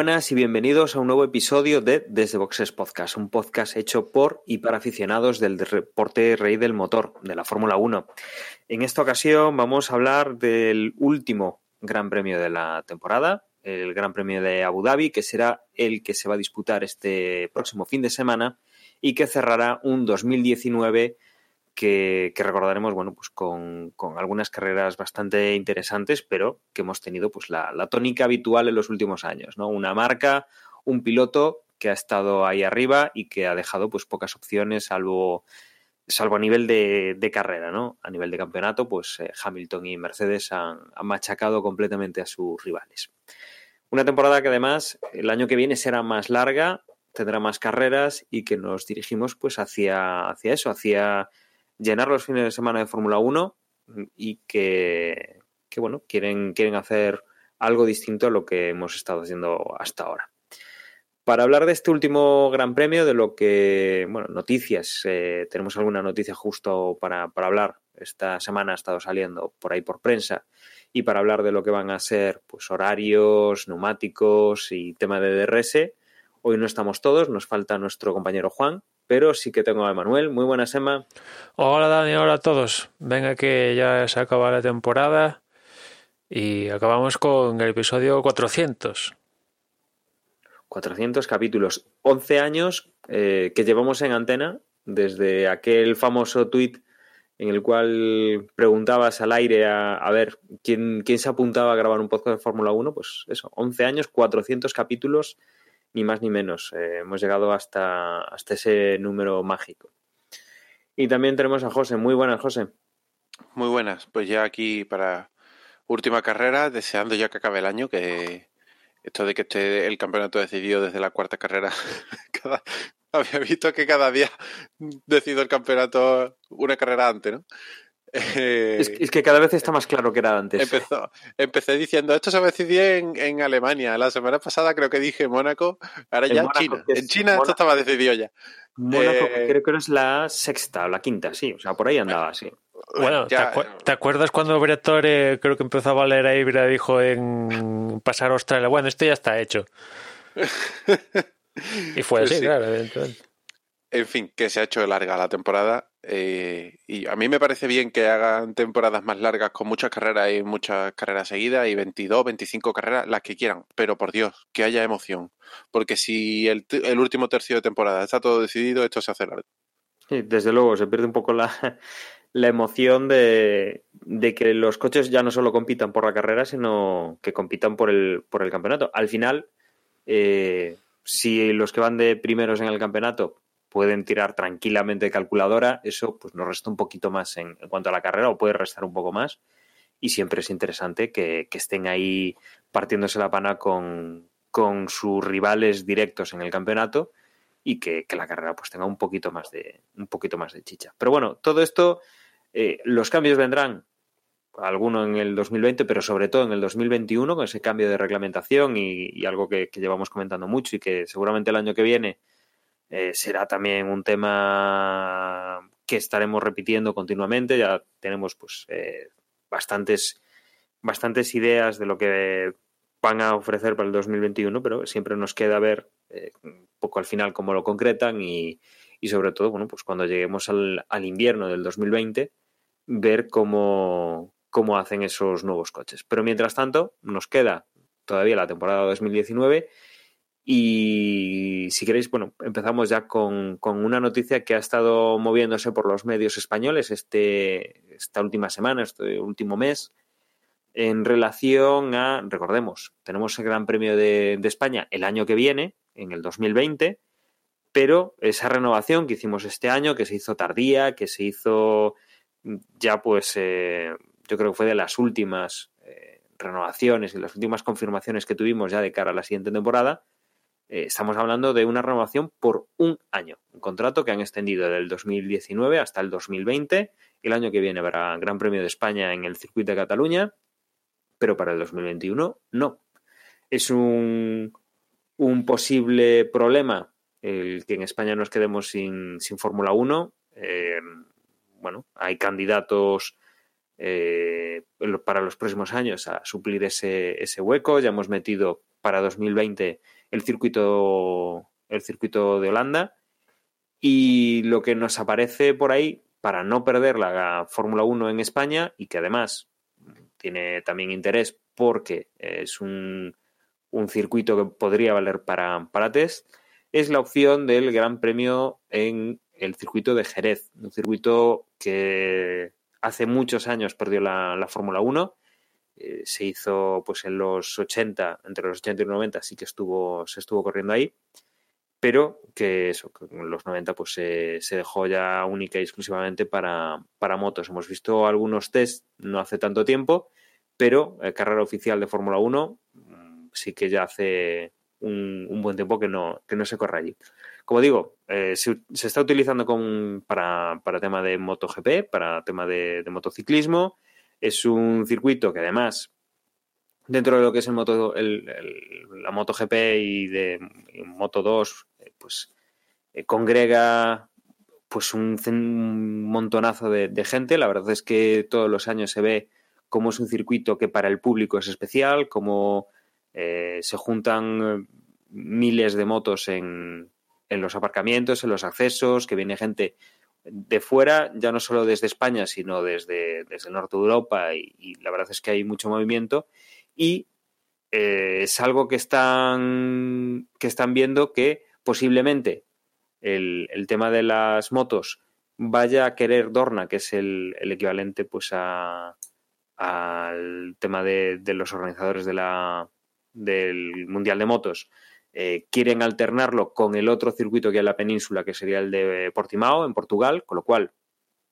buenas y bienvenidos a un nuevo episodio de Desde Boxes Podcast, un podcast hecho por y para aficionados del deporte rey del motor, de la Fórmula 1. En esta ocasión vamos a hablar del último Gran Premio de la temporada, el Gran Premio de Abu Dhabi, que será el que se va a disputar este próximo fin de semana y que cerrará un 2019 que, recordaremos, bueno, pues con, algunas carreras bastante interesantes, pero que hemos tenido pues la, tónica habitual en los últimos años, ¿no? Una marca, un piloto que ha estado ahí arriba y que ha dejado pues pocas opciones, salvo, salvo a nivel de, carrera, ¿no? A nivel de campeonato, pues eh, Hamilton y Mercedes han, machacado completamente a sus rivales. Una temporada que además el año que viene será más larga, tendrá más carreras y que nos dirigimos pues hacia, hacia eso, hacia llenar los fines de semana de Fórmula 1 y que, bueno, quieren, quieren hacer algo distinto a lo que hemos estado haciendo hasta ahora. Para hablar de este último Gran Premio, de lo que, bueno, noticias, eh, tenemos alguna noticia justo para, para, hablar. Esta semana ha estado saliendo por ahí por prensa y para hablar de lo que van a ser pues horarios, neumáticos y tema de DRS. Hoy no estamos todos, nos falta nuestro compañero Juan, pero sí que tengo a Emanuel. Muy buenas, Emma. Hola, Dani, hola a todos. Venga, que ya se acaba la temporada y acabamos con el episodio 400. 400 capítulos, 11 años eh, que llevamos en antena desde aquel famoso tweet en el cual preguntabas al aire a, ver quién, quién se apuntaba a grabar un podcast de Fórmula 1, pues eso, 11 años, 400 capítulos ni más ni menos. Eh, hemos llegado hasta, hasta ese número mágico. Y también tenemos a José. Muy buenas, José. Muy buenas. Pues ya aquí para última carrera, deseando ya que acabe el año, que esto de que esté el campeonato decidido desde la cuarta carrera, había visto que cada día decido el campeonato una carrera antes, ¿no? Es, que cada vez está más claro que era antes. Empezó, empecé diciendo, esto se va a decidir en, Alemania. La semana pasada creo que dije Mónaco, ahora ya en China. En China esto estaba decidido ya. Mónaco eh, creo que es la sexta o la quinta, sí. O sea, por ahí andaba, sí. Bueno, ¿te, acuerdas cuando Bretore creo que empezó a valer ahí y dijo en pasar a Australia? Bueno, esto ya está hecho. y fue pues así, claro, eventualmente. En fin, que se ha hecho larga la temporada eh, y a mí me parece bien que hagan temporadas más largas con muchas carreras y muchas carreras seguidas y 22, 25 carreras, las que quieran, pero por Dios, que haya emoción. Porque si el, último tercio de temporada está todo decidido, esto se hace largo. Sí, desde luego, se pierde un poco la, emoción de, que los coches ya no solo compitan por la carrera, sino que compitan por el, por el campeonato. Al final, eh, si los que van de primeros en el campeonato pueden tirar tranquilamente calculadora, eso pues nos resta un poquito más en, cuanto a la carrera o puede restar un poco más y siempre es interesante que, estén ahí partiéndose la pana con, sus rivales directos en el campeonato y que, la carrera pues tenga un poquito más de un poquito más de chicha. Pero bueno, todo esto, eh, los cambios vendrán, alguno en el 2020, pero sobre todo en el 2021 con ese cambio de reglamentación y, algo que, que, llevamos comentando mucho y que seguramente el año que viene eh, será también un tema que estaremos repitiendo continuamente. Ya tenemos pues eh, bastantes, bastantes ideas de lo que van a ofrecer para el 2021, pero siempre nos queda ver eh, un poco al final cómo lo concretan y, y sobre todo, bueno, pues cuando lleguemos al, al invierno del 2020, ver cómo, cómo hacen esos nuevos coches. Pero mientras tanto, nos queda todavía la temporada 2019 y si queréis, bueno, empezamos ya con, una noticia que ha estado moviéndose por los medios españoles este, esta última semana, este último mes, en relación a, recordemos, tenemos el Gran Premio de, España el año que viene, en el 2020, pero esa renovación que hicimos este año, que se hizo tardía, que se hizo ya pues, eh, yo creo que fue de las últimas eh, renovaciones y las últimas confirmaciones que tuvimos ya de cara a la siguiente temporada, eh, estamos hablando de una renovación por un año, un contrato que han extendido del 2019 hasta el 2020. El año que viene habrá Gran Premio de España en el circuito de Cataluña, pero para el 2021 no. Es un, un posible problema el que en España nos quedemos sin, sin Fórmula 1. Eh, bueno, hay candidatos eh, para los próximos años a suplir ese, ese hueco. Ya hemos metido para 2020 el circuito, el circuito de Holanda. Y lo que nos aparece por ahí, para no perder la Fórmula 1 en España, y que además tiene también interés porque es un, un circuito que podría valer para, para test, es la opción del Gran Premio en el circuito de Jerez, un circuito que hace muchos años perdió la, la Fórmula 1. Eh, se hizo pues en los 80, entre los 80 y los 90 sí que estuvo, se estuvo corriendo ahí, pero que en los 90 pues se, dejó ya única y exclusivamente para, para, motos. Hemos visto algunos test no hace tanto tiempo, pero eh, carrera oficial de Fórmula 1 mm, sí que ya hace un, buen tiempo que no, que no se corre allí. Como digo, eh, se, está utilizando con, para, para, tema de MotoGP, para tema de, motociclismo. Es un circuito que además, dentro de lo que es el moto, el, el, la MotoGP y de Moto 2, eh, pues eh, congrega pues un, montonazo de, de, gente. La verdad es que todos los años se ve cómo es un circuito que para el público es especial, cómo eh, se juntan miles de motos en, en, los aparcamientos, en los accesos, que viene gente de fuera, ya no solo desde España, sino desde, desde el norte de Europa, y, la verdad es que hay mucho movimiento. Y eh, es algo que están, que están viendo que posiblemente el, el, tema de las motos vaya a querer Dorna, que es el, el equivalente pues a, al tema de, de los organizadores de la, del Mundial de Motos, eh, quieren alternarlo con el otro circuito que hay en la península, que sería el de Portimao, en Portugal, con lo cual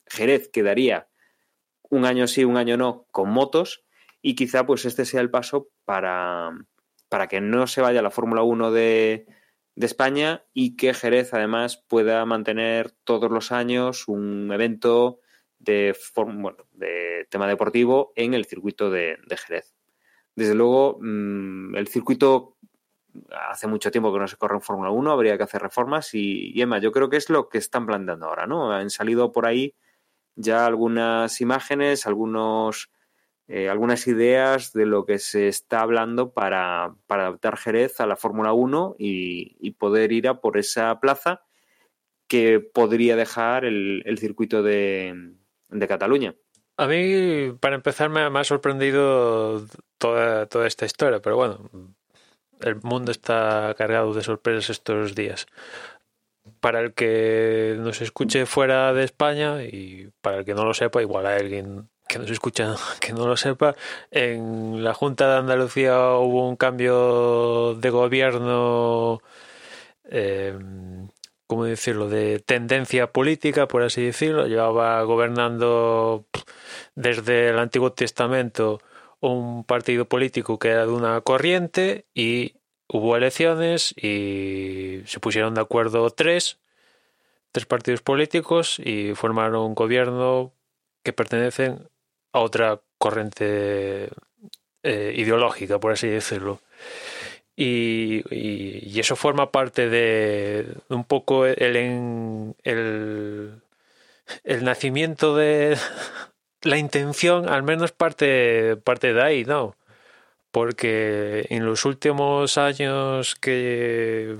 Jerez quedaría un año sí, un año no, con motos, y quizá pues este sea el paso para, para que no se vaya la Fórmula 1 de, de España y que Jerez además pueda mantener todos los años un evento de, bueno, de tema deportivo en el circuito de, de Jerez. Desde luego, mmm, el circuito hace mucho tiempo que no se corre en Fórmula 1, habría que hacer reformas y, y, Emma, yo creo que es lo que están planteando ahora, ¿no? Han salido por ahí ya algunas imágenes, algunos, eh, algunas ideas de lo que se está hablando para, para adaptar Jerez a la Fórmula 1 y, y, poder ir a por esa plaza que podría dejar el, el circuito de, de Cataluña. A mí, para empezar, me, ha sorprendido toda, toda esta historia, pero bueno, el mundo está cargado de sorpresas estos días. Para el que nos escuche fuera de España y para el que no lo sepa, igual hay alguien que nos escucha que no lo sepa, en la Junta de Andalucía hubo un cambio de gobierno, eh, ¿cómo decirlo?, de tendencia política, por así decirlo. Llevaba gobernando desde el Antiguo Testamento un partido político que era de una corriente y hubo elecciones y se pusieron de acuerdo tres, tres partidos políticos y formaron un gobierno que pertenecen a otra corriente eh, ideológica, por así decirlo. Y, y, y, eso forma parte de un poco el, el, el nacimiento de, la intención al menos parte, parte de ahí, ¿no? Porque en los últimos años que,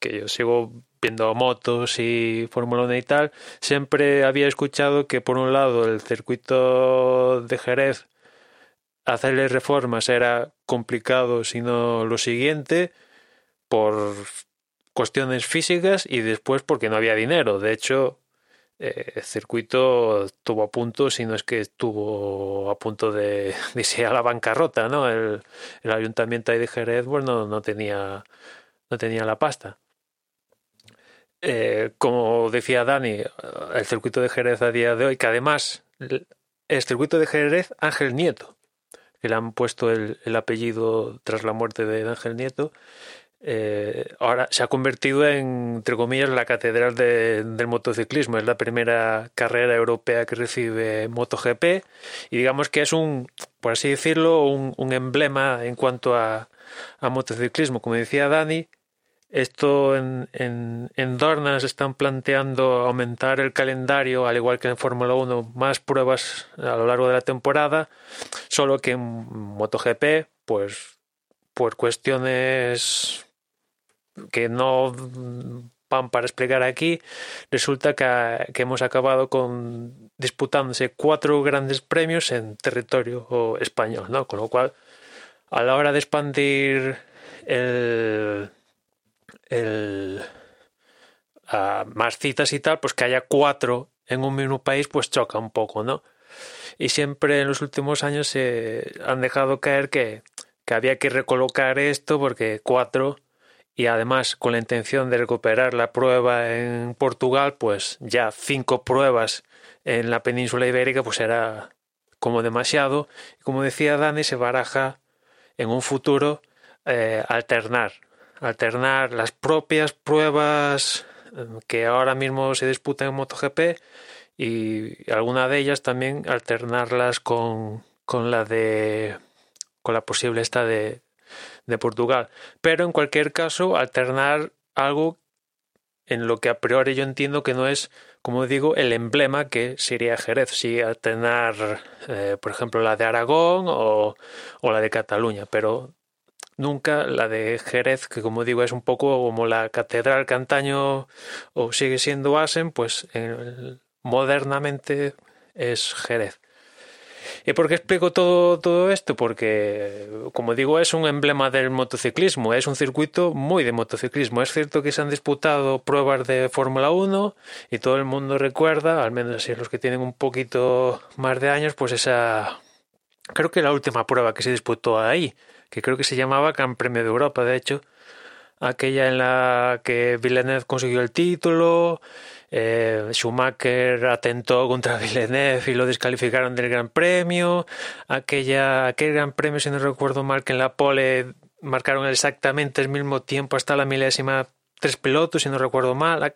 que yo sigo viendo motos y Fórmula 1 y tal, siempre había escuchado que por un lado el circuito de Jerez hacerle reformas era complicado, sino lo siguiente, por cuestiones físicas y después porque no había dinero. De hecho, eh, el circuito estuvo a punto, si no es que estuvo a punto de, de a la bancarrota, ¿no? El, el ayuntamiento de Jerez, bueno, no tenía, no tenía la pasta. Eh, como decía Dani, el circuito de Jerez a día de hoy, que además el circuito de Jerez Ángel Nieto, que le han puesto el apellido tras la muerte de Ángel Nieto, eh, ahora se ha convertido en, entre comillas, la catedral de, del motociclismo. Es la primera carrera europea que recibe MotoGP y digamos que es un, por así decirlo, un, emblema en cuanto a, a, motociclismo. Como decía Dani, esto en, en, en Dorna se están planteando aumentar el calendario, al igual que en Fórmula 1, más pruebas a lo largo de la temporada, solo que en MotoGP, pues por cuestiones que no van para explicar aquí, resulta que, que, hemos acabado con disputándose cuatro grandes premios en territorio español, ¿no? Con lo cual, a la hora de expandir el, el más citas y tal, pues que haya cuatro en un mismo país, pues choca un poco, ¿no? Y siempre en los últimos años se han dejado caer que, que había que recolocar esto porque cuatro y además con la intención de recuperar la prueba en Portugal, pues ya cinco pruebas en la península ibérica, pues era como demasiado. Como decía Dani, se baraja en un futuro eh, alternar, alternar las propias pruebas eh, que ahora mismo se disputan en MotoGP y alguna de ellas también alternarlas con, con la de con la posible esta de, de Portugal. Pero en cualquier caso, alternar algo en lo que a priori yo entiendo que no es, como digo, el emblema que sería Jerez, si alternar, eh, por ejemplo, la de Aragón o, o, la de Cataluña, pero nunca la de Jerez, que como digo es un poco como la catedral Cantaño o sigue siendo Asen, pues eh, modernamente es Jerez. ¿Y por qué explico todo, todo esto? Porque, como digo, es un emblema del motociclismo, es un circuito muy de motociclismo. Es cierto que se han disputado pruebas de Fórmula 1 y todo el mundo recuerda, al menos así los que tienen un poquito más de años, pues esa... Creo que la última prueba que se disputó ahí, que creo que se llamaba Gran Premio de Europa, de hecho, aquella en la que Villeneuve consiguió el título, eh, Schumacher atentó contra Villeneuve y lo descalificaron del Gran Premio. Aquella, aquel Gran Premio, si no recuerdo mal, que en la pole marcaron exactamente el mismo tiempo hasta la milésima tres pilotos, si no recuerdo mal.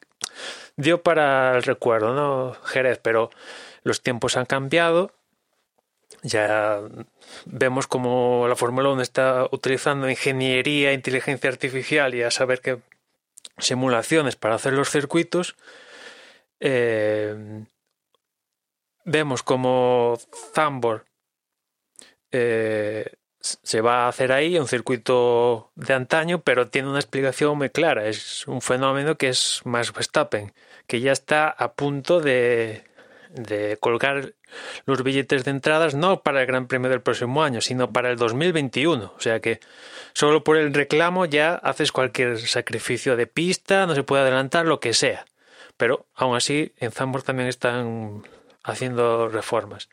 Dio para el recuerdo, ¿no? Jerez, pero los tiempos han cambiado. Ya vemos como la Fórmula 1 está utilizando ingeniería, inteligencia artificial y a saber qué simulaciones para hacer los circuitos eh, vemos como Zambor eh, se va a hacer ahí un circuito de antaño, pero tiene una explicación muy clara. Es un fenómeno que es más Verstappen, que ya está a punto de, de colgar los billetes de entradas no para el Gran Premio del próximo año, sino para el 2021. O sea que solo por el reclamo ya haces cualquier sacrificio de pista, no se puede adelantar, lo que sea. Pero aún así, en Zambor también están haciendo reformas.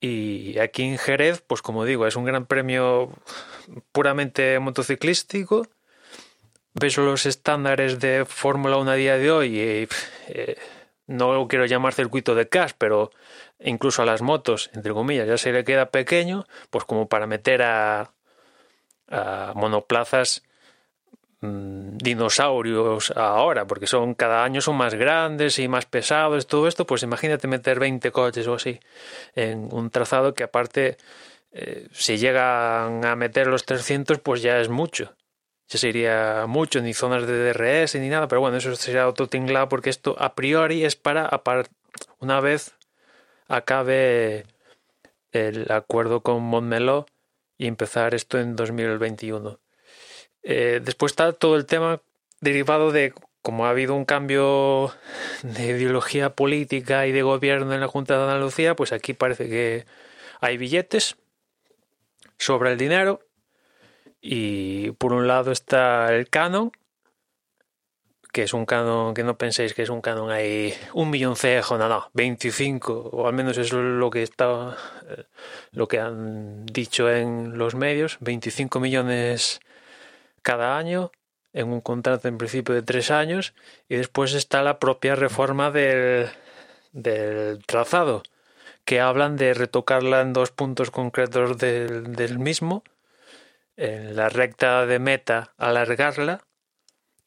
Y aquí en Jerez, pues como digo, es un gran premio puramente motociclístico. Ves los estándares de Fórmula 1 a día de hoy y eh, no lo quiero llamar circuito de cash, pero incluso a las motos, entre comillas, ya se le queda pequeño, pues como para meter a, a monoplazas Mm, dinosaurios ahora, porque son cada año son más grandes y más pesados, todo esto, pues imagínate meter 20 coches o así en un trazado que aparte eh, si llegan a meter los 300 pues ya es mucho. Ya sería mucho, ni zonas de DRS ni nada, pero bueno, eso sería otro tinglado porque esto a priori es para una vez acabe el acuerdo con Montmeló y empezar esto en 2021. Eh, después está todo el tema derivado de como ha habido un cambio de ideología política y de gobierno en la Junta de Andalucía, pues aquí parece que hay billetes, sobra el dinero y por un lado está el canon, que es un canon que no penséis que es un canon ahí un millón cejo, no, no, 25 o al menos es lo que está eh, lo que han dicho en los medios, 25 millones cada año en un contrato en principio de tres años y después está la propia reforma del, del trazado que hablan de retocarla en dos puntos concretos del, del mismo en la recta de meta alargarla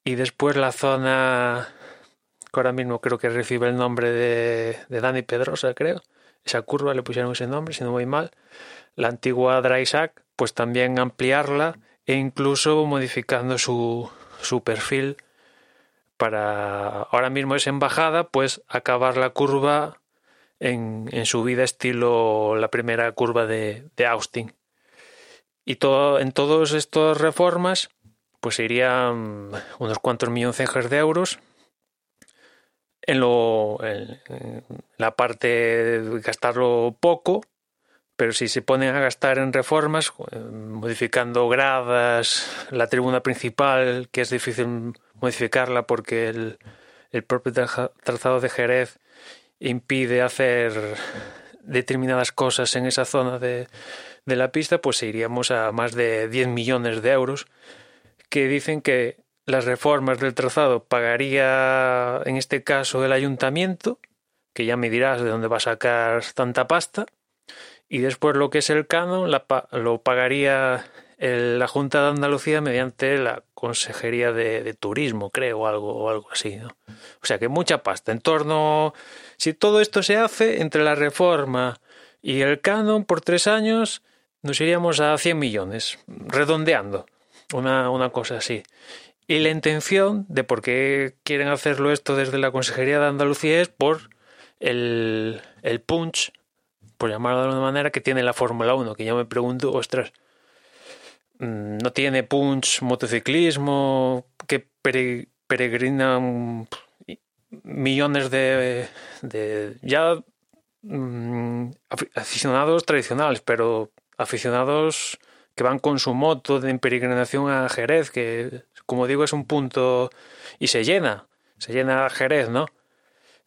y después la zona que ahora mismo creo que recibe el nombre de, de Dani Pedrosa, creo. Esa curva le pusieron ese nombre, si no voy mal. La antigua Dry Sack, pues también ampliarla e incluso modificando su, su perfil para ahora mismo es en bajada, pues acabar la curva en, en subida estilo la primera curva de, de Austin. Y todo, en todas estas reformas, pues irían unos cuantos millones de euros. En, lo, en la parte de gastarlo poco, pero si se ponen a gastar en reformas, eh, modificando gradas, la tribuna principal, que es difícil modificarla porque el, el propio trazado de Jerez impide hacer determinadas cosas en esa zona de, de la pista, pues iríamos a más de 10 millones de euros, que dicen que las reformas del trazado pagaría en este caso el ayuntamiento, que ya me dirás de dónde va a sacar tanta pasta, y después lo que es el canon la, lo pagaría el, la Junta de Andalucía mediante la Consejería de, Turismo, creo, o algo, o algo así. ¿no? O sea que mucha pasta. En torno, si todo esto se hace entre la reforma y el canon por tres años, nos iríamos a 100 millones, redondeando, una, una cosa así. Y la intención de por qué quieren hacerlo esto desde la Consejería de Andalucía es por el, el punch por llamarlo de alguna manera, que tiene la Fórmula 1, que yo me pregunto, ostras, mm, no tiene punch motociclismo que peregrinan millones de, de ya mmm, aficionados tradicionales, pero aficionados que van con su moto de peregrinación a Jerez, que como digo es un punto y se llena, se llena Jerez, ¿no?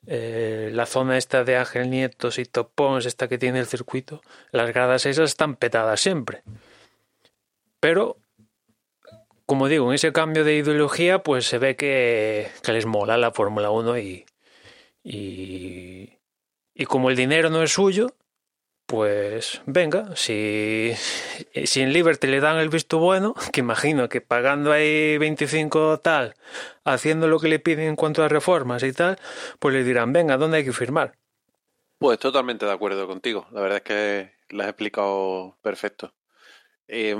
eh, la zona esta de Ángel Nietos y Topons, esta que tiene el circuito, las gradas esas están petadas siempre. Pero, como digo, en ese cambio de ideología, pues se ve que, que les mola la Fórmula 1 y, y, y como el dinero no es suyo, pues venga, si, si en Liberty le dan el visto bueno, que imagino que pagando ahí 25 tal, haciendo lo que le piden en cuanto a reformas y tal, pues le dirán, venga, ¿dónde hay que firmar? Pues totalmente de acuerdo contigo. La verdad es que lo has explicado perfecto. Eh,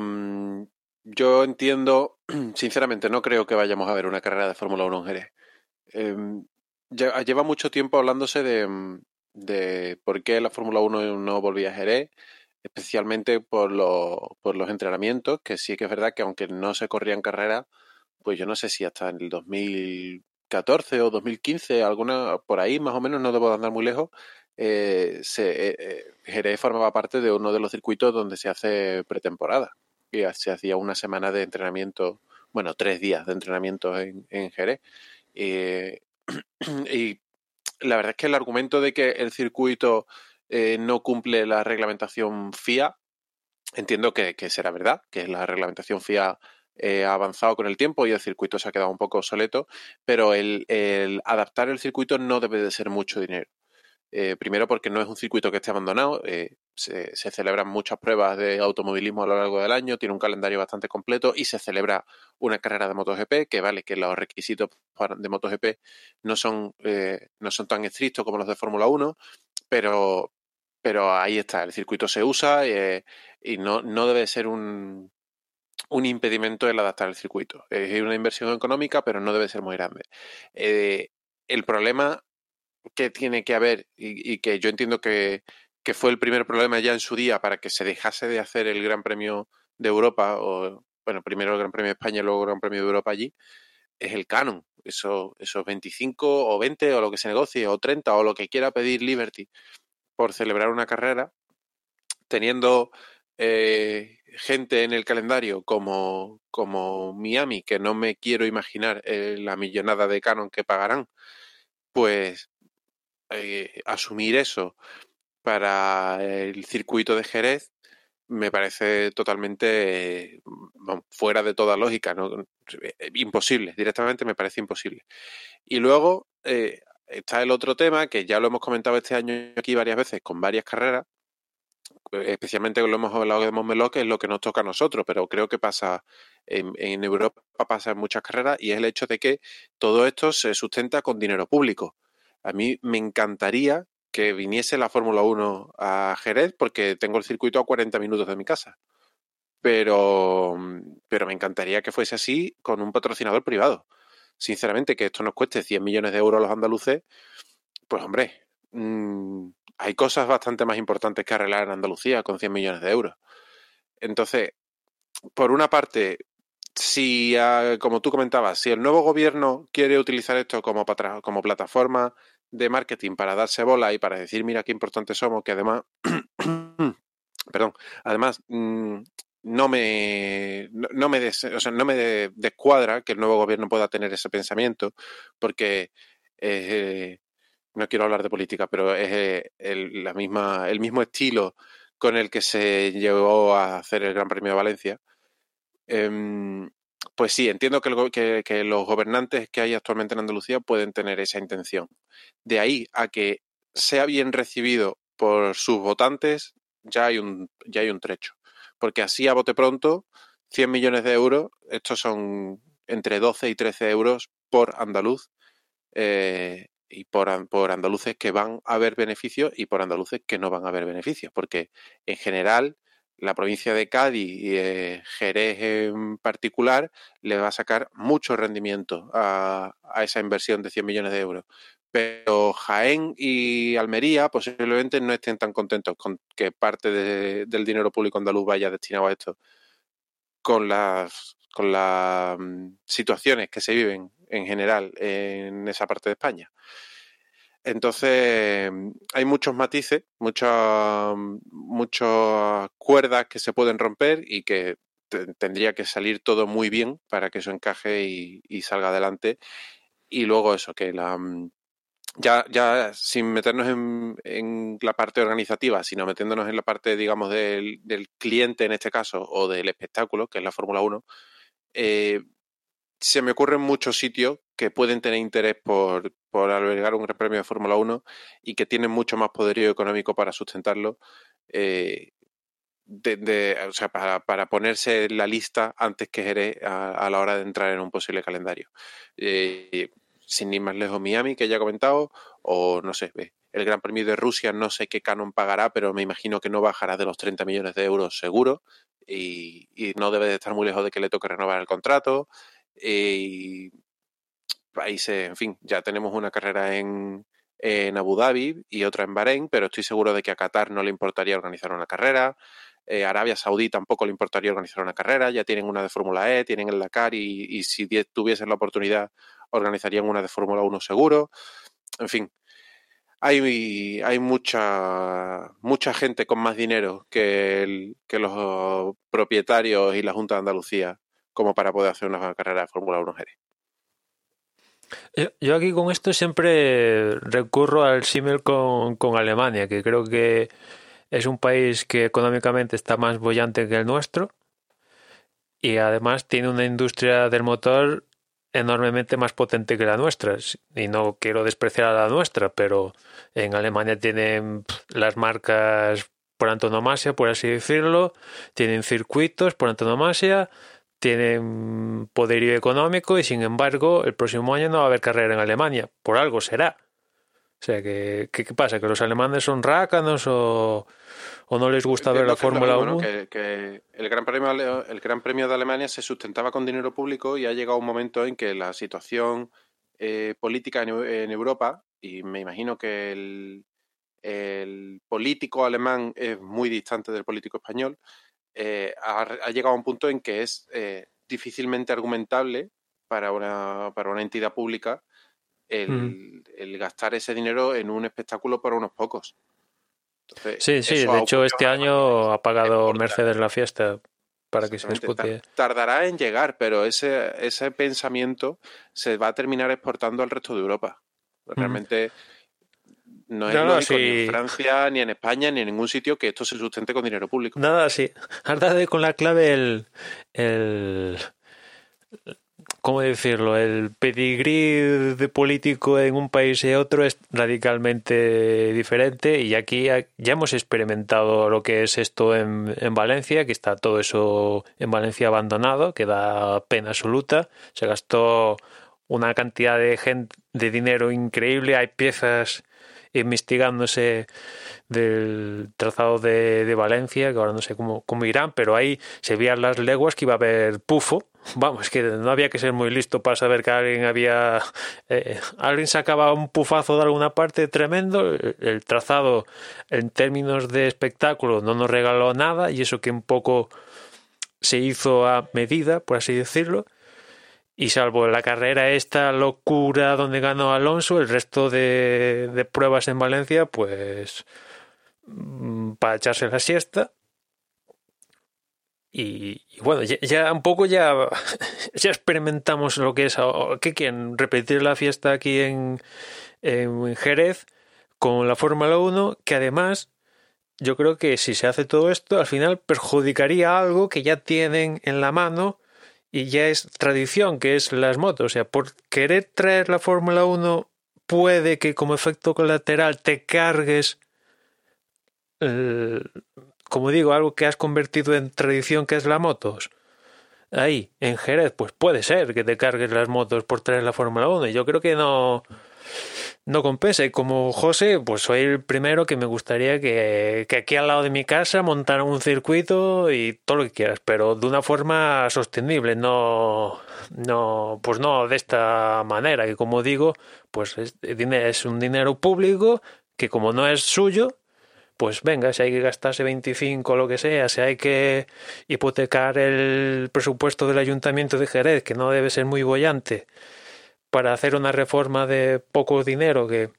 yo entiendo, sinceramente, no creo que vayamos a ver una carrera de Fórmula 1 en Jerez. Eh, lleva mucho tiempo hablándose de, de por qué la Fórmula 1 no volvía a Jerez, especialmente por, lo, por los entrenamientos, que sí que es verdad que aunque no se corrían carreras, pues yo no sé si hasta en el 2014 o 2015, alguna por ahí más o menos, no debo andar muy lejos, eh, se, eh, Jerez formaba parte de uno de los circuitos donde se hace pretemporada. Y se hacía una semana de entrenamiento, bueno, tres días de entrenamiento en, en Jerez. Eh, y la verdad es que el argumento de que el circuito eh, no cumple la reglamentación FIA, entiendo que, será verdad, que la reglamentación FIA eh, ha avanzado con el tiempo y el circuito se ha quedado un poco obsoleto, pero el, el adaptar el circuito no debe de ser mucho dinero. Eh, primero porque no es un circuito que esté abandonado, eh, se, celebran muchas pruebas de automovilismo a lo largo del año, tiene un calendario bastante completo y se celebra una carrera de MotoGP, que vale que los requisitos de MotoGP no son, eh, no son tan estrictos como los de Fórmula 1, pero, pero ahí está, el circuito se usa eh, y no, no debe ser un, un impedimento el adaptar el circuito. Es una inversión económica, pero no debe ser muy grande. El problema que tiene que haber y, que yo entiendo que, que, fue el primer problema ya en su día para que se dejase de hacer el Gran Premio de Europa, o bueno, primero el Gran Premio de España y luego el Gran Premio de Europa allí, es el canon. Eso, esos 25 o 20 o lo que se negocie, o 30 o lo que quiera pedir Liberty por celebrar una carrera, teniendo eh, gente en el calendario como, como Miami, que no me quiero imaginar eh, la millonada de canon que pagarán, pues eh, asumir eso para el circuito de Jerez me parece totalmente eh, fuera de toda lógica, ¿no? Eh, imposible, directamente me parece imposible. Y luego eh, está el otro tema que ya lo hemos comentado este año aquí varias veces con varias carreras, especialmente lo hemos hablado de Montmeló, que es lo que nos toca a nosotros, pero creo que pasa en, en, Europa, pasa en muchas carreras, y es el hecho de que todo esto se sustenta con dinero público. A mí me encantaría que viniese la Fórmula 1 a Jerez, porque tengo el circuito a 40 minutos de mi casa. Pero, pero me encantaría que fuese así con un patrocinador privado. Sinceramente, que esto nos cueste 100 millones de euros a los andaluces, pues hombre, mmm, hay cosas bastante más importantes que arreglar en Andalucía con 100 millones de euros. Entonces, por una parte, si, uh, como tú comentabas, si el nuevo gobierno quiere utilizar esto como, como plataforma de marketing para darse bola y para decir, mira qué importantes somos, que además, perdón, además mmm, no me, no, me, des, o sea, no me descuadra que el nuevo gobierno pueda tener ese pensamiento, porque eh, no quiero hablar de política, pero es eh, el, la misma, el mismo estilo con el que se llegó a hacer el Gran Premio de Valencia. Eh, pues sí, entiendo que, los gobernantes que hay actualmente en Andalucía pueden tener esa intención. De ahí a que sea bien recibido por sus votantes, ya hay un, ya hay un trecho. Porque así a bote pronto, 100 millones de euros, estos son entre 12 y 13 euros por andaluz, eh, y por, por, andaluces que van a ver beneficios y por andaluces que no van a ver beneficios, porque en general la provincia de Cádiz y eh, Jerez en particular le va a sacar mucho rendimiento a, esa inversión de 100 millones de euros. Pero Jaén y Almería posiblemente no estén tan contentos con que parte de, del dinero público andaluz vaya destinado a esto, con las, con las um, situaciones que se viven en general en esa parte de España. Entonces, hay muchos matices, muchas, muchas cuerdas que se pueden romper y que tendría que salir todo muy bien para que eso encaje y, salga adelante. Y luego eso, que la, ya, ya sin meternos en, en, la parte organizativa, sino metiéndonos en la parte, digamos, del, del cliente en este caso, o del espectáculo, que es la Fórmula 1, eh, se me ocurren muchos sitios que pueden tener interés por, por albergar un gran premio de Fórmula 1 y que tienen mucho más poderío económico para sustentarlo, eh, o sea, para, ponerse en la lista antes que Jerez a, la hora de entrar en un posible calendario. Eh, sin ir más lejos Miami, que ya he comentado, o no sé, el Gran Premio de Rusia no sé qué canon pagará, pero me imagino que no bajará de los 30 millones de euros seguro y, y no debe de estar muy lejos de que le toque renovar el contrato. Y países, en fin, ya tenemos una carrera en, en Abu Dhabi y otra en Bahrein, pero estoy seguro de que a Qatar no le importaría organizar una carrera. Eh, Arabia Saudí tampoco le importaría organizar una carrera, ya tienen una de Fórmula E, tienen el Dakar y, y si tuviesen la oportunidad organizarían una de Fórmula 1 seguro. En fin, hay, hay mucha, mucha gente con más dinero que, el, que los propietarios y la Junta de Andalucía como para poder hacer una carrera de Fórmula 1 Jerez. Yo aquí con esto siempre recurro al símil con, con, Alemania, que creo que es un país que económicamente está más bollante que el nuestro y además tiene una industria del motor enormemente más potente que la nuestra. Y no quiero despreciar a la nuestra, pero en Alemania tienen las marcas por antonomasia, por así decirlo, tienen circuitos por antonomasia, tienen poderío económico y sin embargo el próximo año no va a haber carrera en Alemania. Por algo será. O sea, ¿qué, qué, pasa? ¿Que los alemanes son rácanos o, o no les gusta ver la Fórmula 1? Que, que, el, gran premio, el Gran Premio de Alemania se sustentaba con dinero público y ha llegado un momento en que la situación eh, política en, en, Europa, y me imagino que el, el, político alemán es muy distante del político español, eh, ha, ha, llegado a un punto en que es eh, difícilmente argumentable para una, para una entidad pública el, mm. el, gastar ese dinero en un espectáculo para unos pocos. Entonces, sí, sí, de hecho este año ha pagado Mercedes la fiesta para que se discute. Tardará en llegar, pero ese, ese pensamiento se va a terminar exportando al resto de Europa. Realmente mm. No es no, sí. ni en Francia, ni en España, ni en ningún sitio que esto se sustente con dinero público. Nada, sí. Has dado con la clave el, el ¿cómo decirlo? El pedigrí de político en un país y otro es radicalmente diferente y aquí ya hemos experimentado lo que es esto en, en Valencia, que está todo eso en Valencia abandonado, que da pena absoluta. Se gastó una cantidad de gente, de dinero increíble, hay piezas investigándose del trazado de, Valencia, que ahora no sé cómo, cómo irán, pero ahí se veían las leguas que iba a haber pufo. Vamos, que no había que ser muy listo para saber que alguien había. Eh, alguien sacaba un pufazo de alguna parte tremendo. El trazado, en términos de espectáculo, no nos regaló nada, y eso que un poco se hizo a medida, por así decirlo. Y salvo la carrera esta locura donde ganó Alonso, el resto de, pruebas en Valencia, pues mm, para echarse la siesta. Y, bueno, ya, ya, un poco ya, ya experimentamos lo que es. ¿Qué quieren? Repetir la fiesta aquí en, en Jerez con la Fórmula 1, que además yo creo que si se hace todo esto, al final perjudicaría algo que ya tienen en la mano y ya es tradición, que es las motos. O sea, por querer traer la Fórmula 1, puede que como efecto colateral te cargues, eh, como digo, algo que has convertido en tradición, que es la motos. Ahí, en Jerez, pues puede ser que te cargues las motos por traer la Fórmula 1. Y yo creo que no no compensa. Y como José, pues soy el primero que me gustaría que, que, aquí al lado de mi casa montaran un circuito y todo lo que quieras, pero de una forma sostenible, no, no, pues no de esta manera, que como digo, pues es, es un dinero público que como no es suyo, pues venga, si hay que gastarse 25 o lo que sea, si hay que hipotecar el presupuesto del ayuntamiento de Jerez, que no debe ser muy bollante, para hacer una reforma de poco dinero que,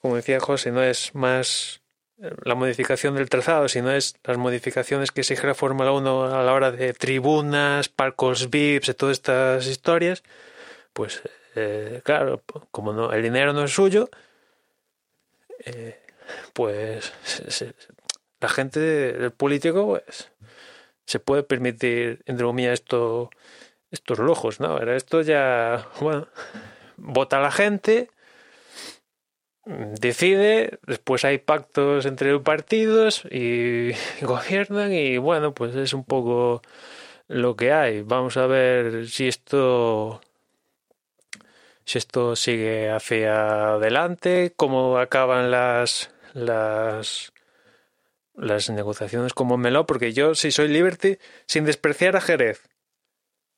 como decía José, no es más eh, la modificación del trazado, sino es las modificaciones que exige la Fórmula 1 a la hora de tribunas, palcos VIPs, todas estas historias, pues eh, claro, como no, el dinero no es suyo, eh, pues la gente, el político, pues se puede permitir, entre esto estos lujos, ¿no? Era esto ya, bueno, vota la gente, decide, después hay pactos entre partidos y gobiernan y bueno, pues es un poco lo que hay. Vamos a ver si esto si esto sigue hacia adelante, cómo acaban las las las negociaciones como Meló, porque yo si soy Liberty, sin despreciar a Jerez,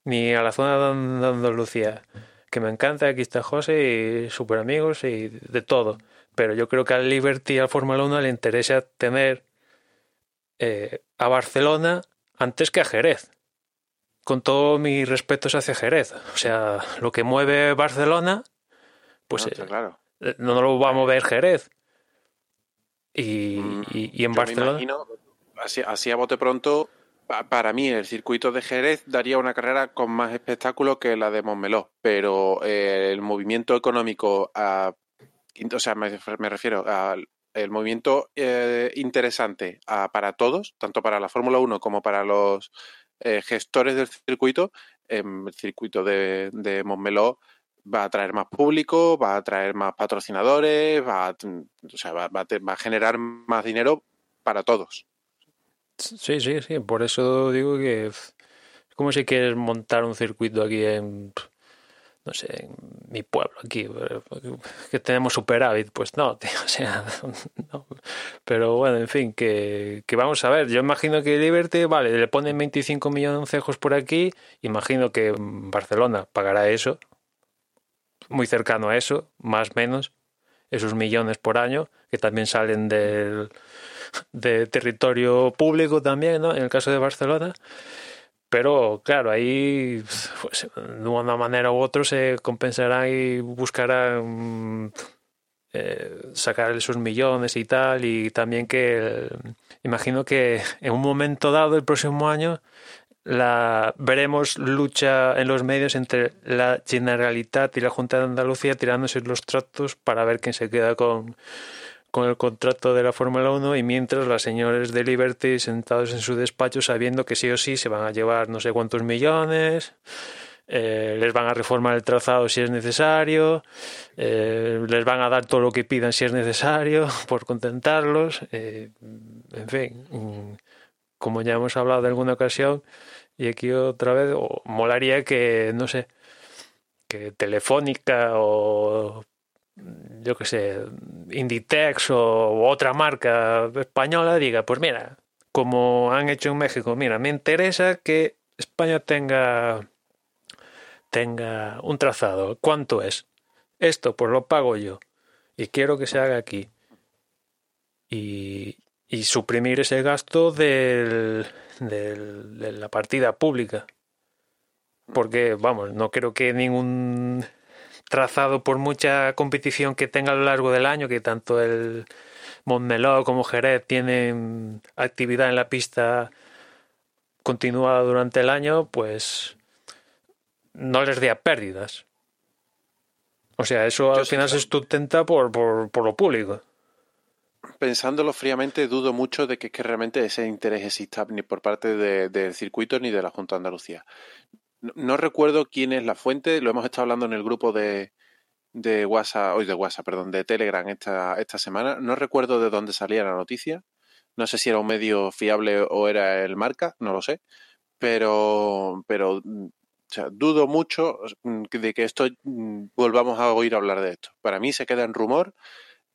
ni a la zona de Andalucía, que me encanta, aquí está José y super amigos y de todo. Pero yo creo que al Liberty y al Fórmula 1 le interesa tener eh, a Barcelona antes que a Jerez. Con todos mis respetos hacia Jerez. O sea, lo que mueve Barcelona, pues no, claro. eh, no lo va a mover Jerez. Y, Mm, y, y en Barcelona. imagino, así, así a bote pronto, para mí el circuito de Jerez daría una carrera con más espectáculo que la de Montmeló, pero eh, el movimiento económico, o sea, me, refiero al el movimiento eh, interesante ah, para todos, tanto para la Fórmula 1 como para los eh, gestores del circuito, em, el circuito de, de Montmeló va a traer más público, va a traer más patrocinadores, va a, va, a va a generar más dinero para todos. Sí, sí, sí. Por eso digo que es como si quieres montar un circuito aquí en, no sé, en mi pueblo, aquí, que tenemos superávit. Pues no, tío, o sea, no. Pero bueno, en fin, que, que vamos a ver. Yo imagino que Liberty, vale, le ponen 25 millones por aquí. Imagino que Barcelona pagará eso, muy cercano a eso, más o menos, esos millones por año, que también salen del de territorio público también, ¿no? En el caso de Barcelona. Pero claro, ahí pues, de una manera u otra se compensarán y buscarán eh, sacar esos millones y tal. Y también que imagino que en un momento dado, el próximo año, veremos lucha en los medios entre la Generalitat y la Junta de Andalucía tirándose los tratos para ver quién se queda con con el contrato de la Fórmula 1 y mientras las señores de Liberty sentados en su despacho sabiendo que sí o sí se van a llevar no sé cuántos millones eh, les van a reformar el trazado si es necesario, eh, les van a dar todo lo que pidan si es necesario por contentarlos. Eh, en fin, mm, como ya hemos hablado de alguna ocasión, y aquí otra vez, o molaría que, no sé, que Telefónica o yo qué sé, Inditex o otra marca española diga, pues mira, como han hecho en México, mira, me interesa que España tenga tenga un trazado. ¿Cuánto es? Esto, pues lo pago yo. Y quiero que se haga aquí. Y, y suprimir ese gasto del, de la partida pública. Porque, vamos, no creo que ningún trazado, por mucha competición que tenga a lo largo del año, que tanto el Montmeló como Jerez tienen actividad en la pista continuada durante el año, pues no les dé pérdidas. O sea, eso al final se sustenta por, por, por, lo público. Pensándolo fríamente, dudo mucho de que, que realmente ese interés exista ni por parte del de circuito ni de la Junta de Andalucía. No, recuerdo quién es la fuente, lo hemos estado hablando en el grupo de, de WhatsApp, hoy de WhatsApp, perdón, de Telegram esta, esta semana. No recuerdo de dónde salía la noticia. No sé si era un medio fiable o era el marca, no lo sé. Pero, pero dudo mucho de que esto mm, volvamos a oír hablar de esto. Para mí se queda en rumor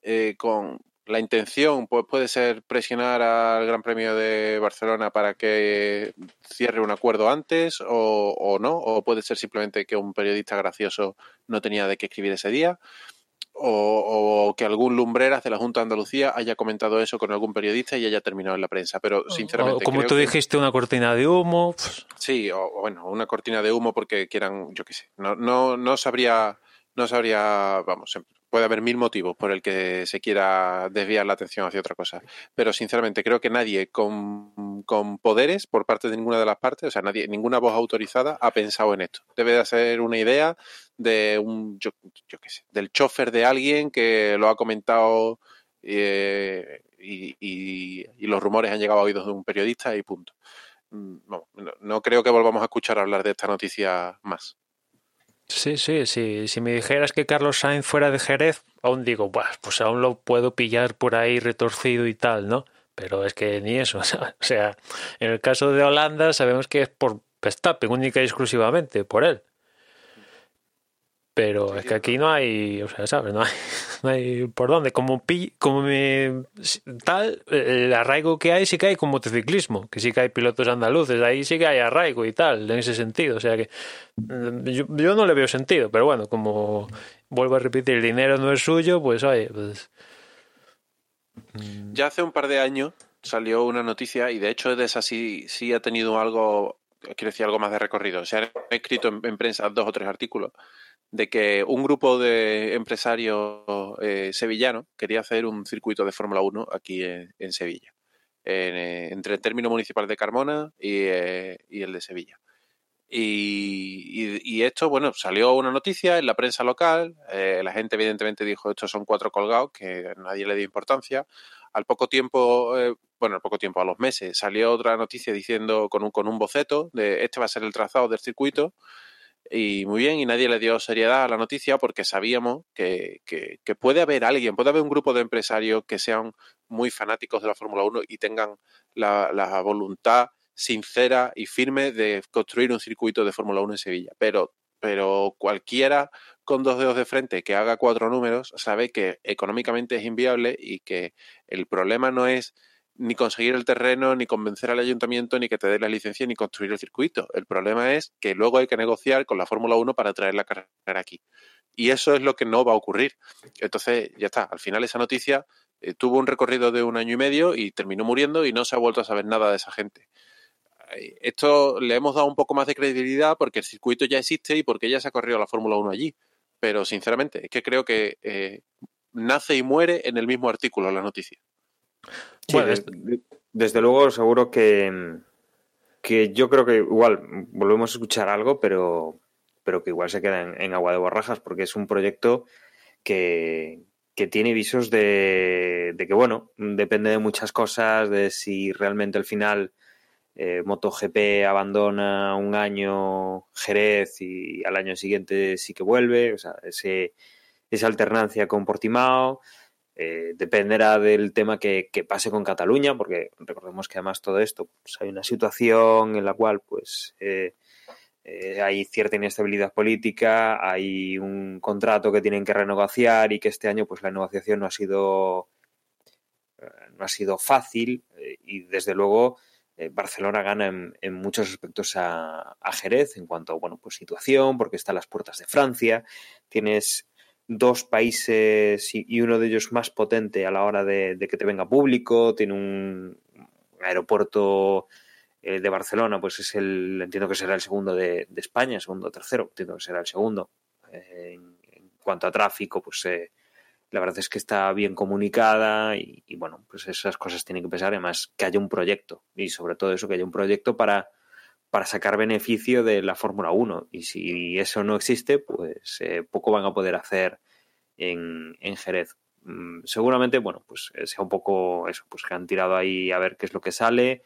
eh, con la intención, pues puede ser presionar al Gran Premio de Barcelona para que cierre un acuerdo antes o, o no, o puede ser simplemente que un periodista gracioso no tenía de qué escribir ese día o, o, que algún lumbreras de la Junta de Andalucía haya comentado eso con algún periodista y haya terminado en la prensa. Pero sinceramente. O como tú que... dijiste, una cortina de humo. Sí, o bueno, una cortina de humo porque quieran, yo qué sé. No, no, no sabría, no sabría, vamos, puede haber mil motivos por el que se quiera desviar la atención hacia otra cosa. Pero sinceramente creo que nadie con, con, poderes por parte de ninguna de las partes, o sea, nadie, ninguna voz autorizada ha pensado en esto. Debe de ser una idea de un, yo, qué sé, del chofer de alguien que lo ha comentado eh, y, y, los rumores han llegado a oídos de un periodista y punto. Mm, no creo que volvamos a escuchar hablar de esta noticia más. Sí, sí, sí. Si me dijeras que Carlos Sainz fuera de Jerez, aún digo, pues aún lo puedo pillar por ahí retorcido y tal, ¿no? Pero es que ni eso. O sea, en el caso de Holanda sabemos que es por Verstappen, única y exclusivamente, por él. Pero sí, es que aquí no hay, o sea, ¿sabes? No hay, no hay por dónde. Como, pi, como me, tal, el arraigo que hay sí que hay con motociclismo, que sí que hay pilotos andaluces, ahí sí que hay arraigo y tal, en ese sentido. O sea que yo, yo no le veo sentido, pero bueno, como vuelvo a repetir, el dinero no es suyo, pues oye, pues... Ya hace un par de años salió una noticia y de hecho de esa sí, sí ha tenido algo, quiero decir, algo más de recorrido. Se han escrito en, en prensa dos o tres artículos de que un grupo de empresarios eh, sevillanos quería hacer un circuito de Fórmula 1 aquí en, en Sevilla, en, eh, entre el término municipal de Carmona y, eh, y el de Sevilla. Y, esto, bueno, salió una noticia en la prensa local, eh, la gente evidentemente dijo, estos son cuatro colgados, que nadie le dio importancia. Al poco tiempo, bueno, al poco tiempo, a los meses, salió otra noticia diciendo con un, con un boceto de este va a ser el trazado del circuito y muy bien, y nadie le dio seriedad a la noticia porque sabíamos que, que, que, puede haber alguien, puede haber un grupo de empresarios que sean muy fanáticos de la Fórmula 1 y tengan la, voluntad sincera y firme de construir un circuito de Fórmula 1 en Sevilla. Pero, pero cualquiera con dos dedos de frente que haga cuatro números sabe que económicamente es inviable y que el problema no es ni conseguir el terreno, ni convencer al ayuntamiento, ni que te dé la licencia, ni construir el circuito. El problema es que luego hay que negociar con la Fórmula 1 para traer la carrera aquí. Y eso es lo que no va a ocurrir. Entonces, ya está. Al final esa noticia eh, tuvo un recorrido de un año y medio y terminó muriendo y no se ha vuelto a saber nada de esa gente. Esto le hemos dado un poco más de credibilidad porque el circuito ya existe y porque ya se ha corrido la Fórmula 1 allí. Pero sinceramente, es que creo que eh, nace y muere en el mismo artículo la noticia. Sí, bueno, desde, desde, luego, seguro que, que yo creo que igual volvemos a escuchar algo, pero, pero que igual se queda en, en agua de borrajas, porque es un proyecto que, que tiene visos de, de, que, bueno, depende de muchas cosas, de si realmente al final eh, MotoGP abandona un año Jerez y al año siguiente sí que vuelve, o sea, ese, esa alternancia con Portimao. Eh, dependerá del tema que, pase con Cataluña, porque recordemos que además todo esto, pues hay una situación en la cual pues eh, eh, hay cierta inestabilidad política, hay un contrato que tienen que renegociar y que este año pues la negociación no ha sido eh, no ha sido fácil eh, y desde luego Barcelona gana en, muchos aspectos a, a, Jerez en cuanto bueno pues situación porque está a las puertas de Francia. Tienes dos países y, uno de ellos más potente a la hora de, que te venga público tiene un aeropuerto eh, de Barcelona, pues es el, entiendo que será el segundo de, de España, segundo o tercero, entiendo que será el segundo. Eh, en, cuanto a tráfico, pues eh, la verdad es que está bien comunicada y, y, bueno, pues esas cosas tienen que pensar, además que haya un proyecto y sobre todo eso, que haya un proyecto para, para sacar beneficio de la Fórmula 1 y si eso no existe, pues eh, poco van a poder hacer en, en Jerez. Mm, seguramente, bueno, pues sea un poco eso, pues que han tirado ahí a ver qué es lo que sale,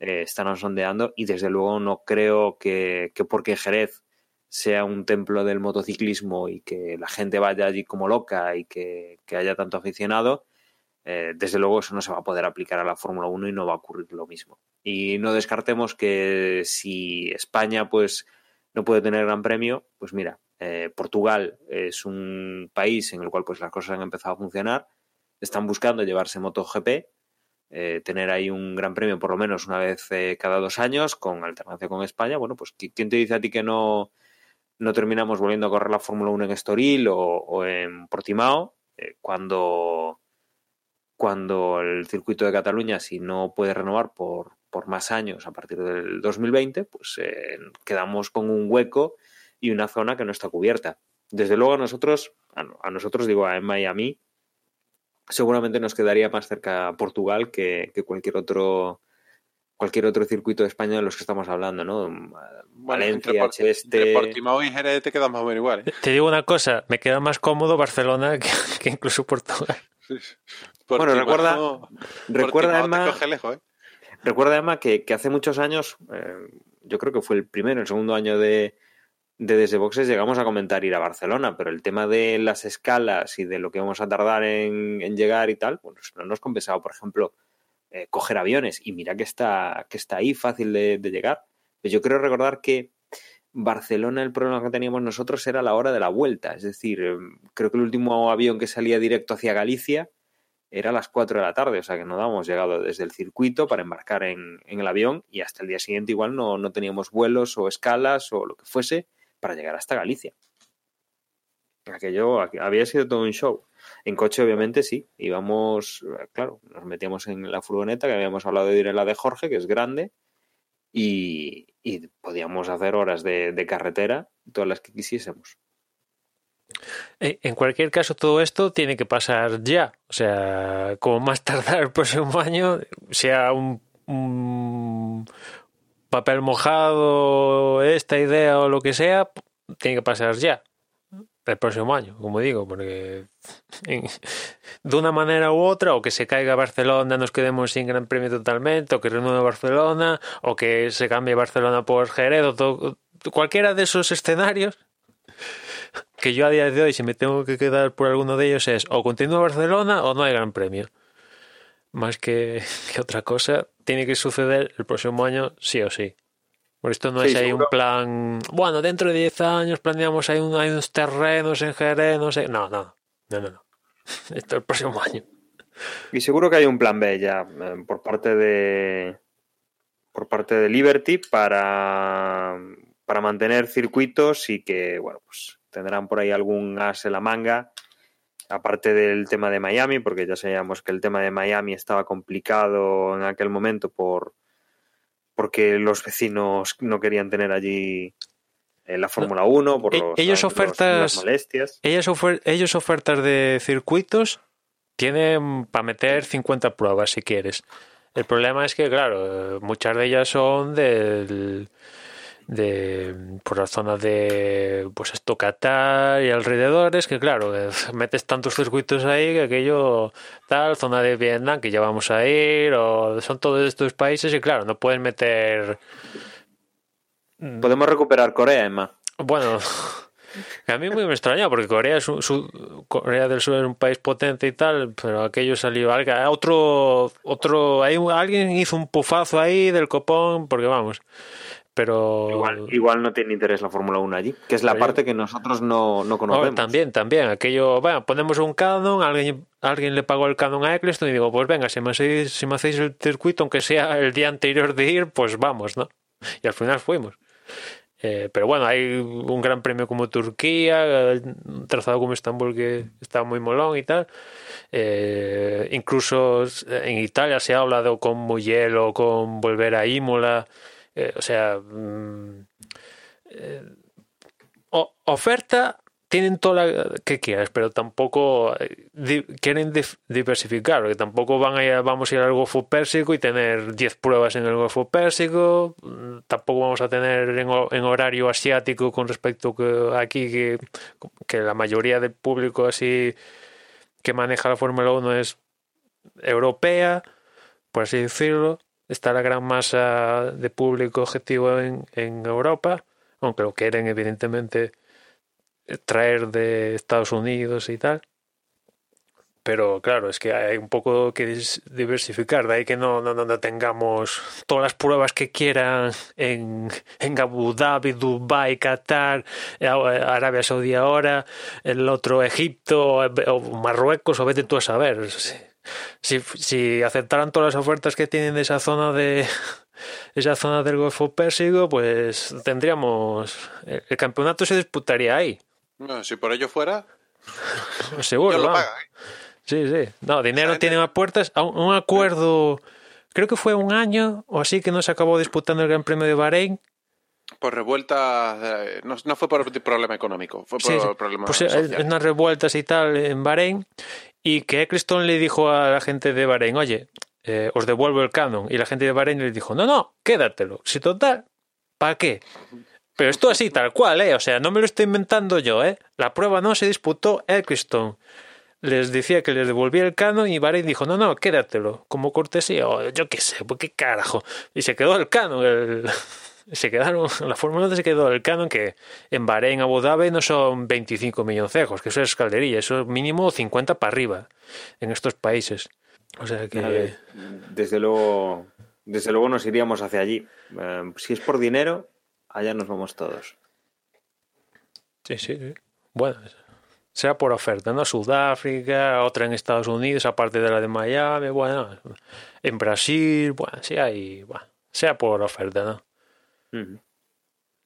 eh, están sondeando y desde luego no creo que, que, porque Jerez sea un templo del motociclismo y que la gente vaya allí como loca y que, que haya tanto aficionado, eh, desde luego eso no se va a poder aplicar a la Fórmula 1 y no va a ocurrir lo mismo. Y no descartemos que si España pues no puede tener gran premio, pues mira, eh, Portugal es un país en el cual pues las cosas han empezado a funcionar, están buscando llevarse MotoGP, eh, tener ahí un gran premio por lo menos una vez eh, cada dos años con alternancia con España, bueno, pues ¿quién te dice a ti que no, no terminamos volviendo a correr la Fórmula 1 en Estoril o, o en Portimao cuando, cuando el circuito de Cataluña, si no puede renovar por, por más años a partir del 2020, pues eh, quedamos con un hueco y una zona que no está cubierta. Desde luego a nosotros, a, a nosotros digo a Emma y a mí, seguramente nos quedaría más cerca Portugal que, que, cualquier otro cualquier otro circuito de España de los que estamos hablando, ¿no? Valencia, bueno, entre, Cheste... entre Portimao y Jerez te quedas más o menos igual, ¿eh? Te digo una cosa, me queda más cómodo Barcelona que, que incluso Portugal. Bueno, recuerda, recuerda Emma, lejos, ¿eh? recuerda Emma que, que hace muchos años, eh, yo creo que fue el primero, el segundo año de, de Desde Boxes llegamos a comentar ir a Barcelona, pero el tema de las escalas y de lo que vamos a tardar en, en llegar y tal, pues no nos compensaba, por ejemplo, eh, coger aviones. Y mira que está, que está ahí fácil de, de llegar. Pero yo creo recordar que Barcelona el problema que teníamos nosotros era la hora de la vuelta. Es decir, eh, creo que el último avión que salía directo hacia Galicia era a las 4 de la tarde, o sea que no habíamos llegado desde el circuito para embarcar en, en el avión y hasta el día siguiente igual no, no teníamos vuelos o escalas o lo que fuese para llegar hasta Galicia. Aquello había sido todo un show. En coche, obviamente, sí. Íbamos, claro, nos metíamos en la furgoneta, que habíamos hablado de ir en la de Jorge, que es grande, y, y podíamos hacer horas de, de, carretera, todas las que quisiésemos. En cualquier caso, todo esto tiene que pasar ya. O sea, como más tardar el próximo año, sea un, papel mojado, esta idea o lo que sea, tiene que pasar ya, el próximo año, como digo, porque de una manera u otra, o que se caiga Barcelona, nos quedemos sin Gran Premio totalmente, o que renueve Barcelona, o que se cambie Barcelona por Jerez, o cualquiera de esos escenarios, que yo a día de hoy, si me tengo que quedar por alguno de ellos, es o continúa Barcelona o no hay Gran Premio. Más que, que otra cosa, tiene que suceder el próximo año sí o sí. Por esto no sí, es ahí seguro. un plan. Bueno, dentro de 10 años planeamos hay, un, hay unos terrenos en Jerez, no sé. No, no, no, no. no. Esto el próximo año. Y seguro que hay un plan B ya eh, por parte de por parte de Liberty para para mantener circuitos y que bueno pues tendrán por ahí algún as en la manga aparte del tema de Miami, porque ya sabíamos que el tema de Miami estaba complicado en aquel momento por porque los vecinos no querían tener allí eh, la Fórmula 1 por los, ellos ofertas los, las molestias. Ellos, ofer ellos ofertas de circuitos tienen para meter 50 pruebas si quieres. El problema es que, claro, muchas de ellas son del de por la zona de pues esto Qatar y alrededores que claro eh, metes tantos circuitos ahí que aquello tal zona de Vietnam que ya vamos a ir o son todos estos países y claro no pueden meter podemos recuperar Corea Emma. Bueno a mí muy me extraña porque Corea es un, su, Corea del Sur es un país potente y tal pero aquello salió otro otro hay alguien hizo un pufazo ahí del copón porque vamos pero igual, igual no tiene interés la Fórmula 1 allí, que es la parte que nosotros no, no conocemos. también, también, aquello, bueno, ponemos un canon, alguien, alguien le pagó el canon a Eccleston y digo, pues venga, si me, hacéis, si me hacéis el circuito, aunque sea el día anterior de ir, pues vamos, ¿no? Y al final fuimos. Eh, pero bueno, hay un gran premio como Turquía, un trazado como Estambul que está muy molón y tal. Eh, incluso en Italia se ha hablado con Mugello, con volver a Imola. Eh, o sea, mm, eh, oferta tienen toda la que quieras, pero tampoco eh, quieren diversificar, porque tampoco van a vamos a ir al Golfo Pérsico y tener 10 pruebas en el Golfo Pérsico, mm, tampoco vamos a tener en, horario asiático con respecto que aquí que, que, la mayoría del público así que maneja la Fórmula 1 es europea, por así decirlo está la gran masa de público objetivo en, en Europa, aunque lo quieren evidentemente traer de Estados Unidos y tal. Pero claro, es que hay un poco que diversificar, de ahí que no, no, no tengamos todas las pruebas que quieran en, en Abu Dhabi, Dubai, Qatar, Arabia Saudí ahora, el otro Egipto o Marruecos, o vete tú a saber si, si aceptaran todas las ofertas que tienen de esa zona de esa zona del Golfo Pérsico, pues tendríamos el, campeonato se disputaría ahí. si por ello fuera, seguro. Lo ¿eh? Sí, sí. No, dinero tiene más puertas. Un, acuerdo, creo que fue un año o así que no se acabó disputando el Gran Premio de Bahrein. Por revuelta, eh, no, fue por problema económico, fue por problema pues, eh, unas revueltas y tal en Bahrein y que Eccleston le dijo a la gente de Bahrein, oye, eh, os devuelvo el canon. Y la gente de Bahrein le dijo, no, no, quédatelo. Si total, ¿para qué? Pero esto así, tal cual, ¿eh? O sea, no me lo estoy inventando yo, ¿eh? La prueba no se disputó Eccleston. Les decía que les devolvía el canon y Bahrein dijo, no, no, quédatelo. Como cortesía, o yo qué sé, pues qué carajo. Y se quedó el canon, el se quedaron, la Fórmula 1 se quedó el canon que en Bahrein, Abu Dhabi no son 25 milloncejos, que eso es calderilla, eso es mínimo 50 para arriba en estos países. O sea que... desde luego, desde luego nos iríamos hacia allí. Eh, si es por dinero, allá nos vamos todos. Sí, sí, sí. Bueno, sea por oferta, ¿no? Sudáfrica, otra en Estados Unidos, aparte de la de Miami, bueno, en Brasil, bueno, sí hay, bueno, sea por oferta, ¿no?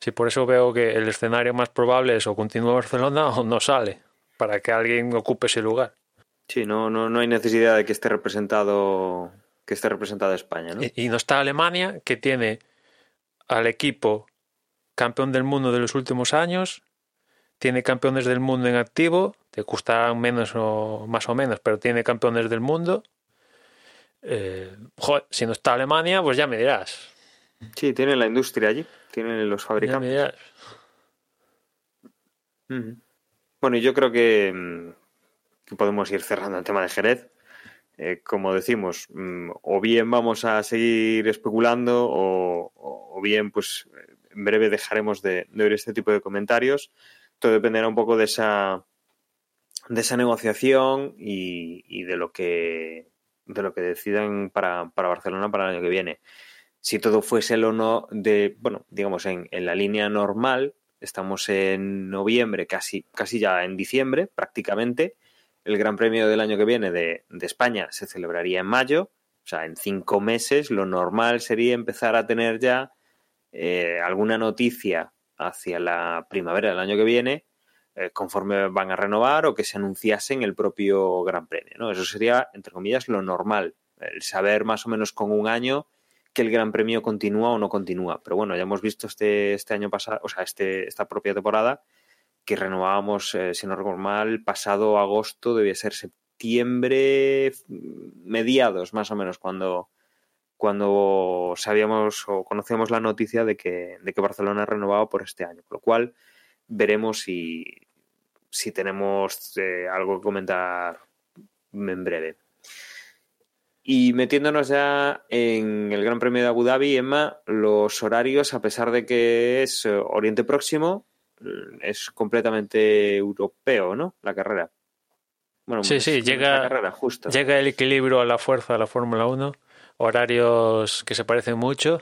Sí, por eso veo que el escenario más probable es o continúa Barcelona o no sale, para que alguien ocupe ese lugar. Sí, no, no, no hay necesidad de que esté representado que esté representada España, ¿no? Y, no está Alemania, que tiene al equipo campeón del mundo de los últimos años, tiene campeones del mundo en activo, te gustarán menos o más o menos, pero tiene campeones del mundo. Eh, joder, si no está Alemania, pues ya me dirás. Sí, tiene la industria allí, tienen los fabricantes. Bueno, yo creo mm, que, podemos ir cerrando el tema de Jerez. Eh, como decimos, mm, o bien vamos a seguir especulando o, bien, pues, en breve dejaremos de, oír este tipo de comentarios. Todo dependerá un poco de esa de esa negociación y, de lo que de lo que decidan para, para Barcelona para el año que viene si todo fuese lo no de, bueno, digamos en, la línea normal, estamos en noviembre, casi, casi ya en diciembre prácticamente, el Gran Premio del año que viene de, España se celebraría en mayo, o sea, en cinco meses lo normal sería empezar a tener ya eh, alguna noticia hacia la primavera del año que viene, eh, conforme van a renovar o que se anunciase en el propio Gran Premio. ¿no? Eso sería, entre comillas, lo normal, el saber más o menos con un año que el Gran Premio continúa o no continúa. Pero bueno, ya hemos visto este, este año pasado, o sea, este, esta propia temporada, que renovábamos, eh, si no recuerdo mal, pasado agosto, debía ser septiembre, mediados más o menos, cuando, cuando sabíamos o conocíamos la noticia de que, de que Barcelona renovaba por este año. Con lo cual, veremos si, si tenemos eh, algo que comentar en breve. Y metiéndonos ya en el Gran Premio de Abu Dhabi, Emma, los horarios, a pesar de que es eh, Oriente Próximo, es completamente europeo, ¿no? La carrera. Bueno, sí, sí, llega, carrera, justo. llega el equilibrio a la fuerza de la Fórmula 1, horarios que se parecen mucho.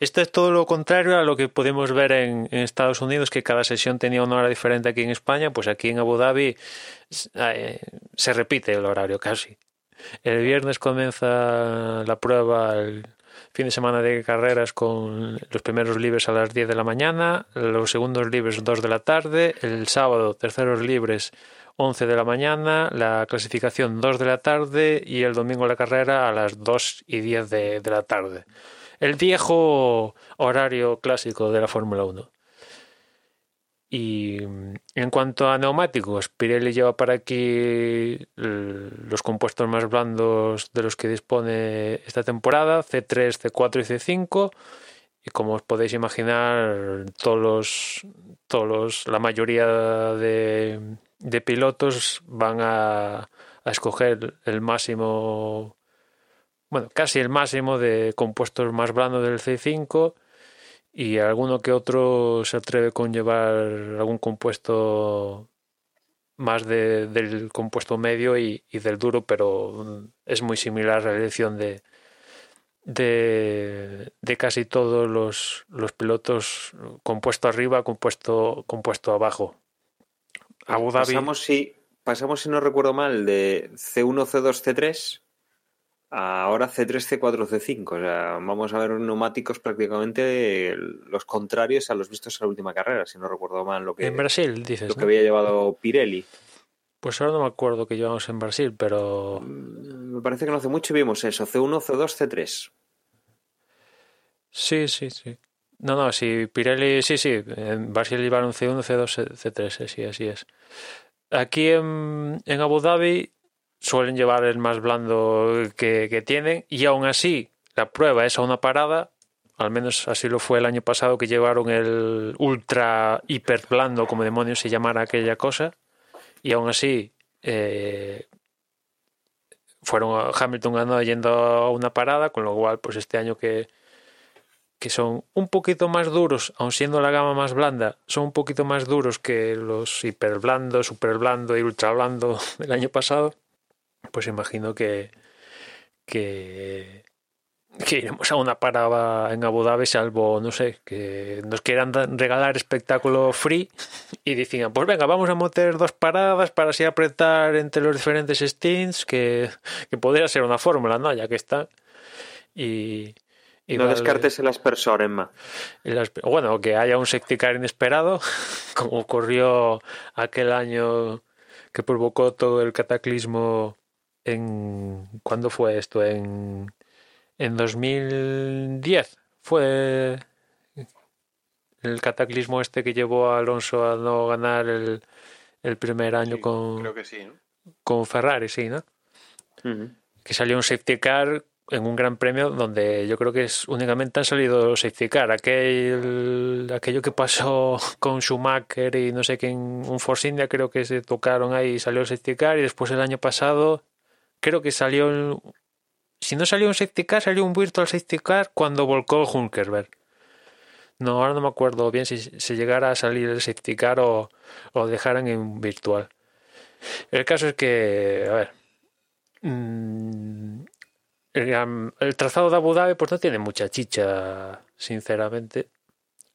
Esto es todo lo contrario a lo que podemos ver en, en, Estados Unidos, que cada sesión tenía una hora diferente aquí en España, pues aquí en Abu Dhabi eh, se repite el horario casi. El viernes comienza la prueba, el fin de semana de carreras con los primeros libres a las 10 de la mañana, los segundos libres 2 de la tarde, el sábado terceros libres 11 de la mañana, la clasificación 2 de la tarde y el domingo la carrera a las 2 y 10 de, de la tarde. El viejo horario clásico de la Fórmula 1. Y en cuanto a neumáticos, Pirelli lleva para aquí los compuestos más blandos de los que dispone esta temporada, C3, C4 y C5. Y como os podéis imaginar, todos los, todos la mayoría de, de pilotos van a, a escoger el máximo, bueno, casi el máximo de compuestos más blandos del C5 y alguno que otro se atreve con llevar algún compuesto más de, del compuesto medio y, y, del duro, pero es muy similar a la elección de, de, de casi todos los, los, pilotos compuesto arriba, compuesto, compuesto abajo. Abu Dhabi. Pasamos, si, pasamos, si no recuerdo mal, de C1, C2, C3 ahora C3, C4, C5. O sea, vamos a ver neumáticos prácticamente los contrarios a los vistos en la última carrera, si no recuerdo mal lo que, en Brasil, dices, lo que ¿no? había llevado Pirelli. Pues ahora no me acuerdo que llevamos en Brasil, pero. Me parece que no hace mucho vimos eso: C1, C2, C3. Sí, sí, sí. No, no, sí, Pirelli, sí, sí. En Brasil llevaron C1, C2, C3, sí, así es. Aquí en, en Abu Dhabi suelen llevar el más blando que, que, tienen y aún así la prueba es a una parada, al menos así lo fue el año pasado que llevaron el ultra hiper blando, como demonios se llamara aquella cosa, y aún así eh, fueron Hamilton ganó yendo a una parada, con lo cual pues este año que, que son un poquito más duros, aun siendo la gama más blanda, son un poquito más duros que los hiper blando, super blando y ultra blando del año pasado pues imagino que, que, que iremos a una parada en Abu Dhabi, salvo, no sé, que nos quieran regalar espectáculo free y decían, pues venga, vamos a meter dos paradas para así apretar entre los diferentes stints, que, que podría ser una fórmula, ¿no? Ya que está. Y, y no vale, descartes el aspersor, Emma. El asper bueno, que haya un secticar inesperado, como ocurrió aquel año que provocó todo el cataclismo en ¿cuándo fue esto? En en 2010 fue el cataclismo este que llevó a Alonso a no ganar el, el primer año Sí, con, Creo que sí, ¿no? con Ferrari, sí, ¿no? Que salió un safety car en un gran premio donde yo creo que es únicamente han salido safety car. Aquel, aquello que pasó con Schumacher y no sé quién, un Force India creo que se tocaron ahí y salió el safety car y después el año pasado creo que salió si no salió un safety car salió un virtual safety car cuando volcó el Hulkenberg. No, ahora no me acuerdo bien si se llegara a salir el safety car o, dejaran en virtual. El caso es que, a ver, mm, el, el trazado de Abu Dhabi pues no tiene mucha chicha, sinceramente.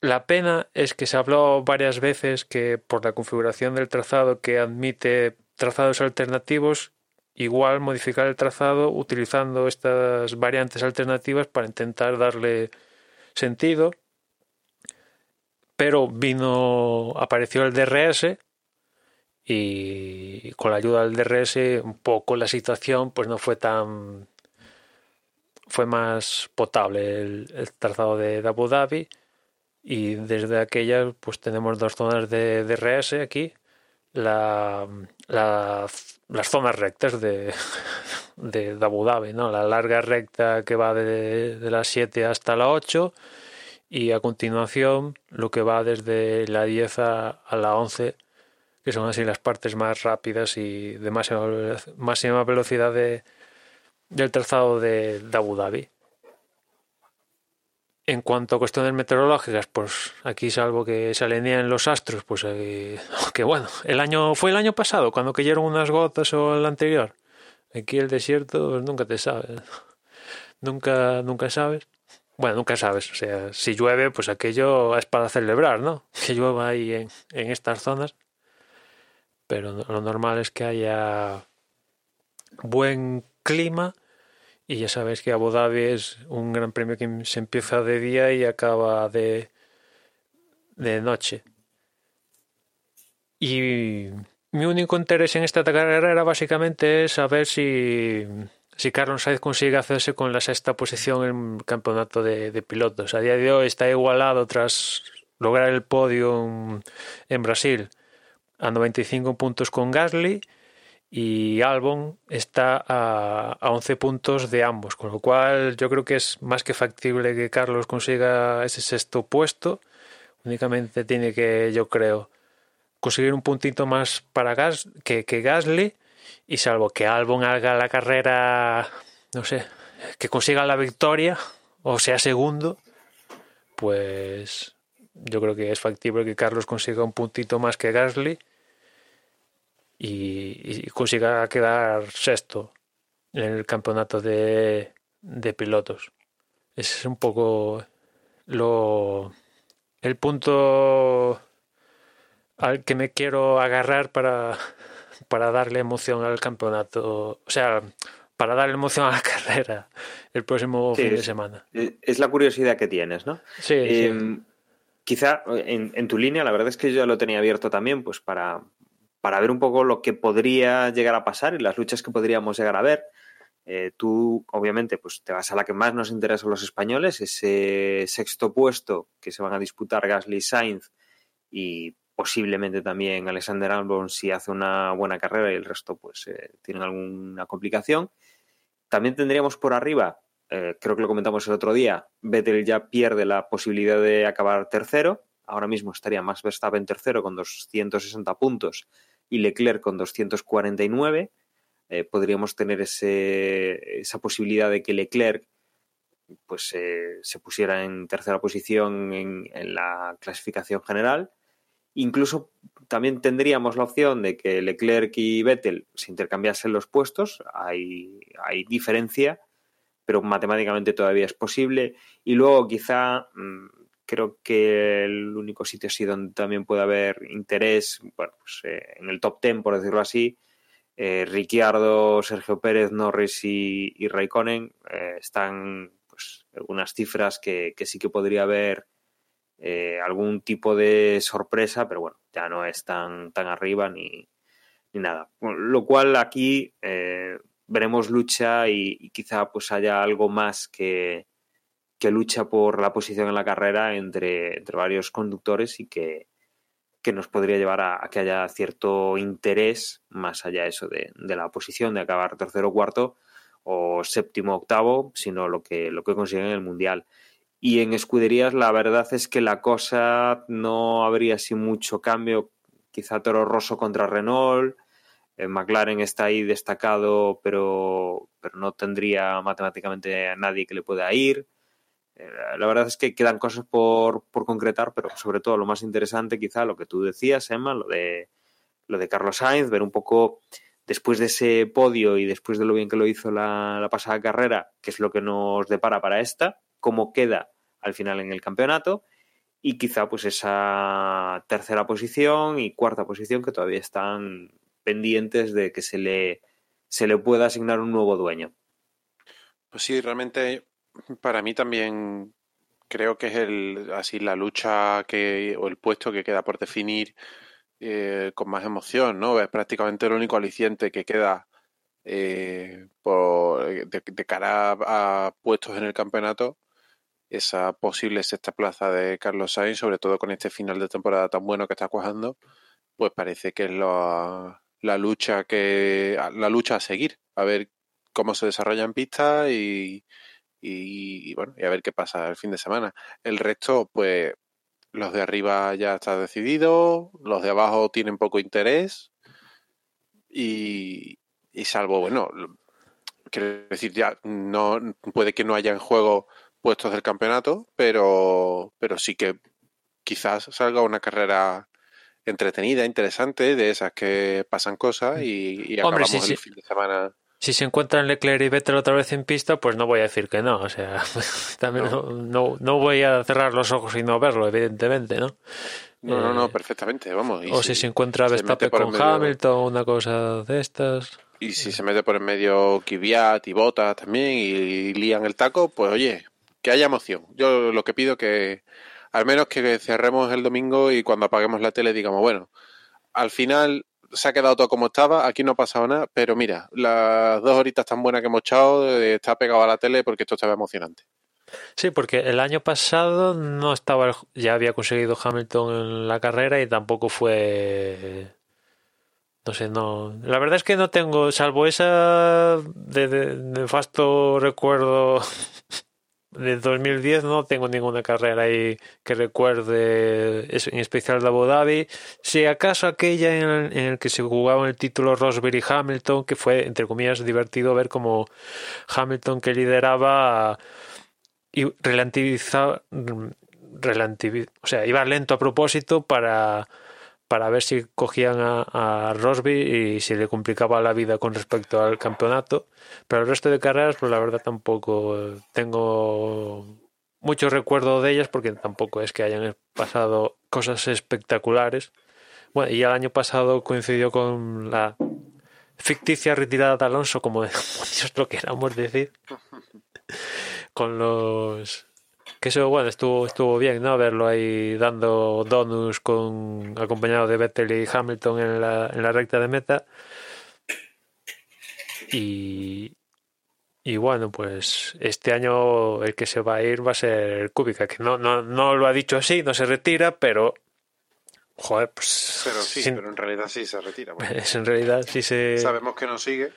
La pena es que se habló varias veces que por la configuración del trazado que admite trazados alternativos, igual modificar el trazado utilizando estas variantes alternativas para intentar darle sentido. Pero vino, apareció el DRS y con la ayuda del DRS un poco la situación pues no fue tan fue más potable el, trazado de, Abu Dhabi y desde aquella pues tenemos dos zonas de DRS aquí la, las zonas rectas de, de, Abu Dhabi, ¿no? La larga recta que va de, de las 7 hasta la 8 y a continuación lo que va desde la 10 a, la 11, que son así las partes más rápidas y de máxima, velocidad de, del trazado de Abu Dhabi. En cuanto a cuestiones meteorológicas, pues aquí salvo que se alinean los astros, pues eh, que bueno, el año fue el año pasado cuando cayeron unas gotas o el anterior. Aquí el desierto pues, nunca te sabes. Nunca nunca sabes. Bueno, nunca sabes. O sea, si llueve, pues aquello es para celebrar, ¿no? Que llueva ahí en, en estas zonas. Pero lo normal es que haya buen clima y ya sabéis que Abu Dhabi es un gran premio que se empieza de día y acaba de, de noche. Y mi único interés en esta carrera era básicamente saber si, si Carlos Sainz consigue hacerse con la sexta posición en el campeonato de, de pilotos. A día de hoy está igualado tras lograr el podio en Brasil a 95 puntos con Gasly y Albon está a, a 11 puntos de ambos, con lo cual yo creo que es más que factible que Carlos consiga ese sexto puesto. Únicamente tiene que, yo creo, conseguir un puntito más para Gas que, que Gasly y salvo que Albon haga la carrera, no sé, que consiga la victoria o sea segundo, pues yo creo que es factible que Carlos consiga un puntito más que Gasly y, consiga quedar sexto en el campeonato de, de pilotos. Ese es un poco lo el punto al que me quiero agarrar para, para darle emoción al campeonato. O sea, para darle emoción a la carrera el próximo fin de semana. Es la curiosidad que tienes, ¿no? Sí. Em, quizá en, en, tu línea, la verdad es que yo ya lo tenía abierto también, pues para, para ver un poco lo que podría llegar a pasar y las luchas que podríamos llegar a ver. Eh, tú, obviamente, pues te vas a la que más nos interesa a los españoles, ese sexto puesto que se van a disputar Gasly Sainz y posiblemente también Alexander Albon si hace una buena carrera y el resto pues eh, tienen alguna complicación. También tendríamos por arriba, eh, creo que lo comentamos el otro día, Vettel ya pierde la posibilidad de acabar tercero. Ahora mismo estaría Max Verstappen tercero con 260 puntos y Leclerc con 249. Eh, podríamos tener ese, esa posibilidad de que Leclerc pues, eh, se pusiera en tercera posición en, la clasificación general. Incluso también tendríamos la opción de que Leclerc y Vettel se intercambiasen los puestos. Hay, hay diferencia, pero matemáticamente todavía es posible. Y luego quizá mmm, creo que el único sitio así donde también puede haber interés, bueno, pues, eh, en el top 10, por decirlo así, eh, Ricciardo, Sergio Pérez, Norris y, y Raikkonen eh, están pues, algunas cifras que, que, sí que podría haber eh, algún tipo de sorpresa, pero bueno, ya no es tan, tan arriba ni, ni nada. Lo cual aquí veremos lucha y, y, quizá pues haya algo más que, que lucha por la posición en la carrera entre, entre varios conductores y que, que nos podría llevar a, a, que haya cierto interés, más allá eso de, de, la posición, de acabar tercero o cuarto o séptimo octavo, sino lo que, lo que consiguen en el Mundial. Y en escuderías la verdad es que la cosa no habría así mucho cambio, quizá Toro Rosso contra Renault, eh, McLaren está ahí destacado, pero, pero no tendría matemáticamente a nadie que le pueda ir. La verdad es que quedan cosas por, por, concretar, pero sobre todo lo más interesante quizá lo que tú decías, Emma, lo de, lo de Carlos Sainz, ver un poco después de ese podio y después de lo bien que lo hizo la, la pasada carrera, qué es lo que nos depara para esta, cómo queda al final en el campeonato y quizá pues esa tercera posición y cuarta posición que todavía están pendientes de que se le, se le pueda asignar un nuevo dueño. Pues sí, realmente para mí también creo que es el así la lucha que o el puesto que queda por definir eh, con más emoción, ¿no? Es prácticamente el único aliciente que queda eh, por, de, de, cara a, a, puestos en el campeonato, esa posible sexta plaza de Carlos Sainz, sobre todo con este final de temporada tan bueno que está cuajando. pues parece que es la, la lucha que la lucha a seguir, a ver cómo se desarrolla en pista y, y, bueno, y a ver qué pasa el fin de semana. El resto, pues los de arriba ya está decidido, los de abajo tienen poco interés y, y salvo, bueno, quiero decir, ya no puede que no haya en juego puestos del campeonato, pero, pero sí que quizás salga una carrera entretenida, interesante, de esas que pasan cosas y, y acabamos el fin de semana. Si se encuentran Leclerc y Vettel otra vez en pista, pues no voy a decir que no. O sea, también no. no, voy a cerrar los ojos y no verlo, evidentemente, ¿no? No, no, no, eh, perfectamente, vamos. o si, se encuentra Verstappen con Hamilton, una cosa de estas. Y si se mete por en medio Kvyat y Bota también y lían el taco, pues oye, que haya emoción. Yo lo que pido que al menos que cerremos el domingo y cuando apaguemos la tele digamos, bueno, al final se ha quedado todo como estaba, aquí no ha pasado nada, pero mira, las dos horitas tan buenas que hemos echado eh, está pegado a la tele porque esto estaba emocionante. Sí, porque el año pasado no estaba, ya había conseguido Hamilton en la carrera y tampoco fue no sé, no. La verdad es que no tengo, salvo esa de, de, nefasto recuerdo de 2010 no tengo ninguna carrera ahí que recuerde, en especial de Abu Dhabi. Si acaso aquella en el, en que se jugaba el título Rosberg y Hamilton, que fue, entre comillas, divertido ver como Hamilton que lideraba y relativizaba, o sea, iba lento a propósito para para ver si cogían a, Rosby y si le complicaba la vida con respecto al campeonato. Pero el resto de carreras, pues la verdad tampoco tengo mucho recuerdo de ellas porque tampoco es que hayan pasado cosas espectaculares. Bueno, y el año pasado coincidió con la ficticia retirada de Alonso, como Dios lo queramos decir, con los que eso, bueno, estuvo, estuvo bien, ¿no? Verlo ahí dando donuts con, acompañado de Vettel y Hamilton en la, en la recta de meta. Y, y bueno, pues este año el que se va a ir va a ser Kubica, que no, no, no lo ha dicho así, no se retira, pero joder, pues. Pero sí, pero en realidad sí se retira. Es en realidad sí se. Sabemos que no sigue.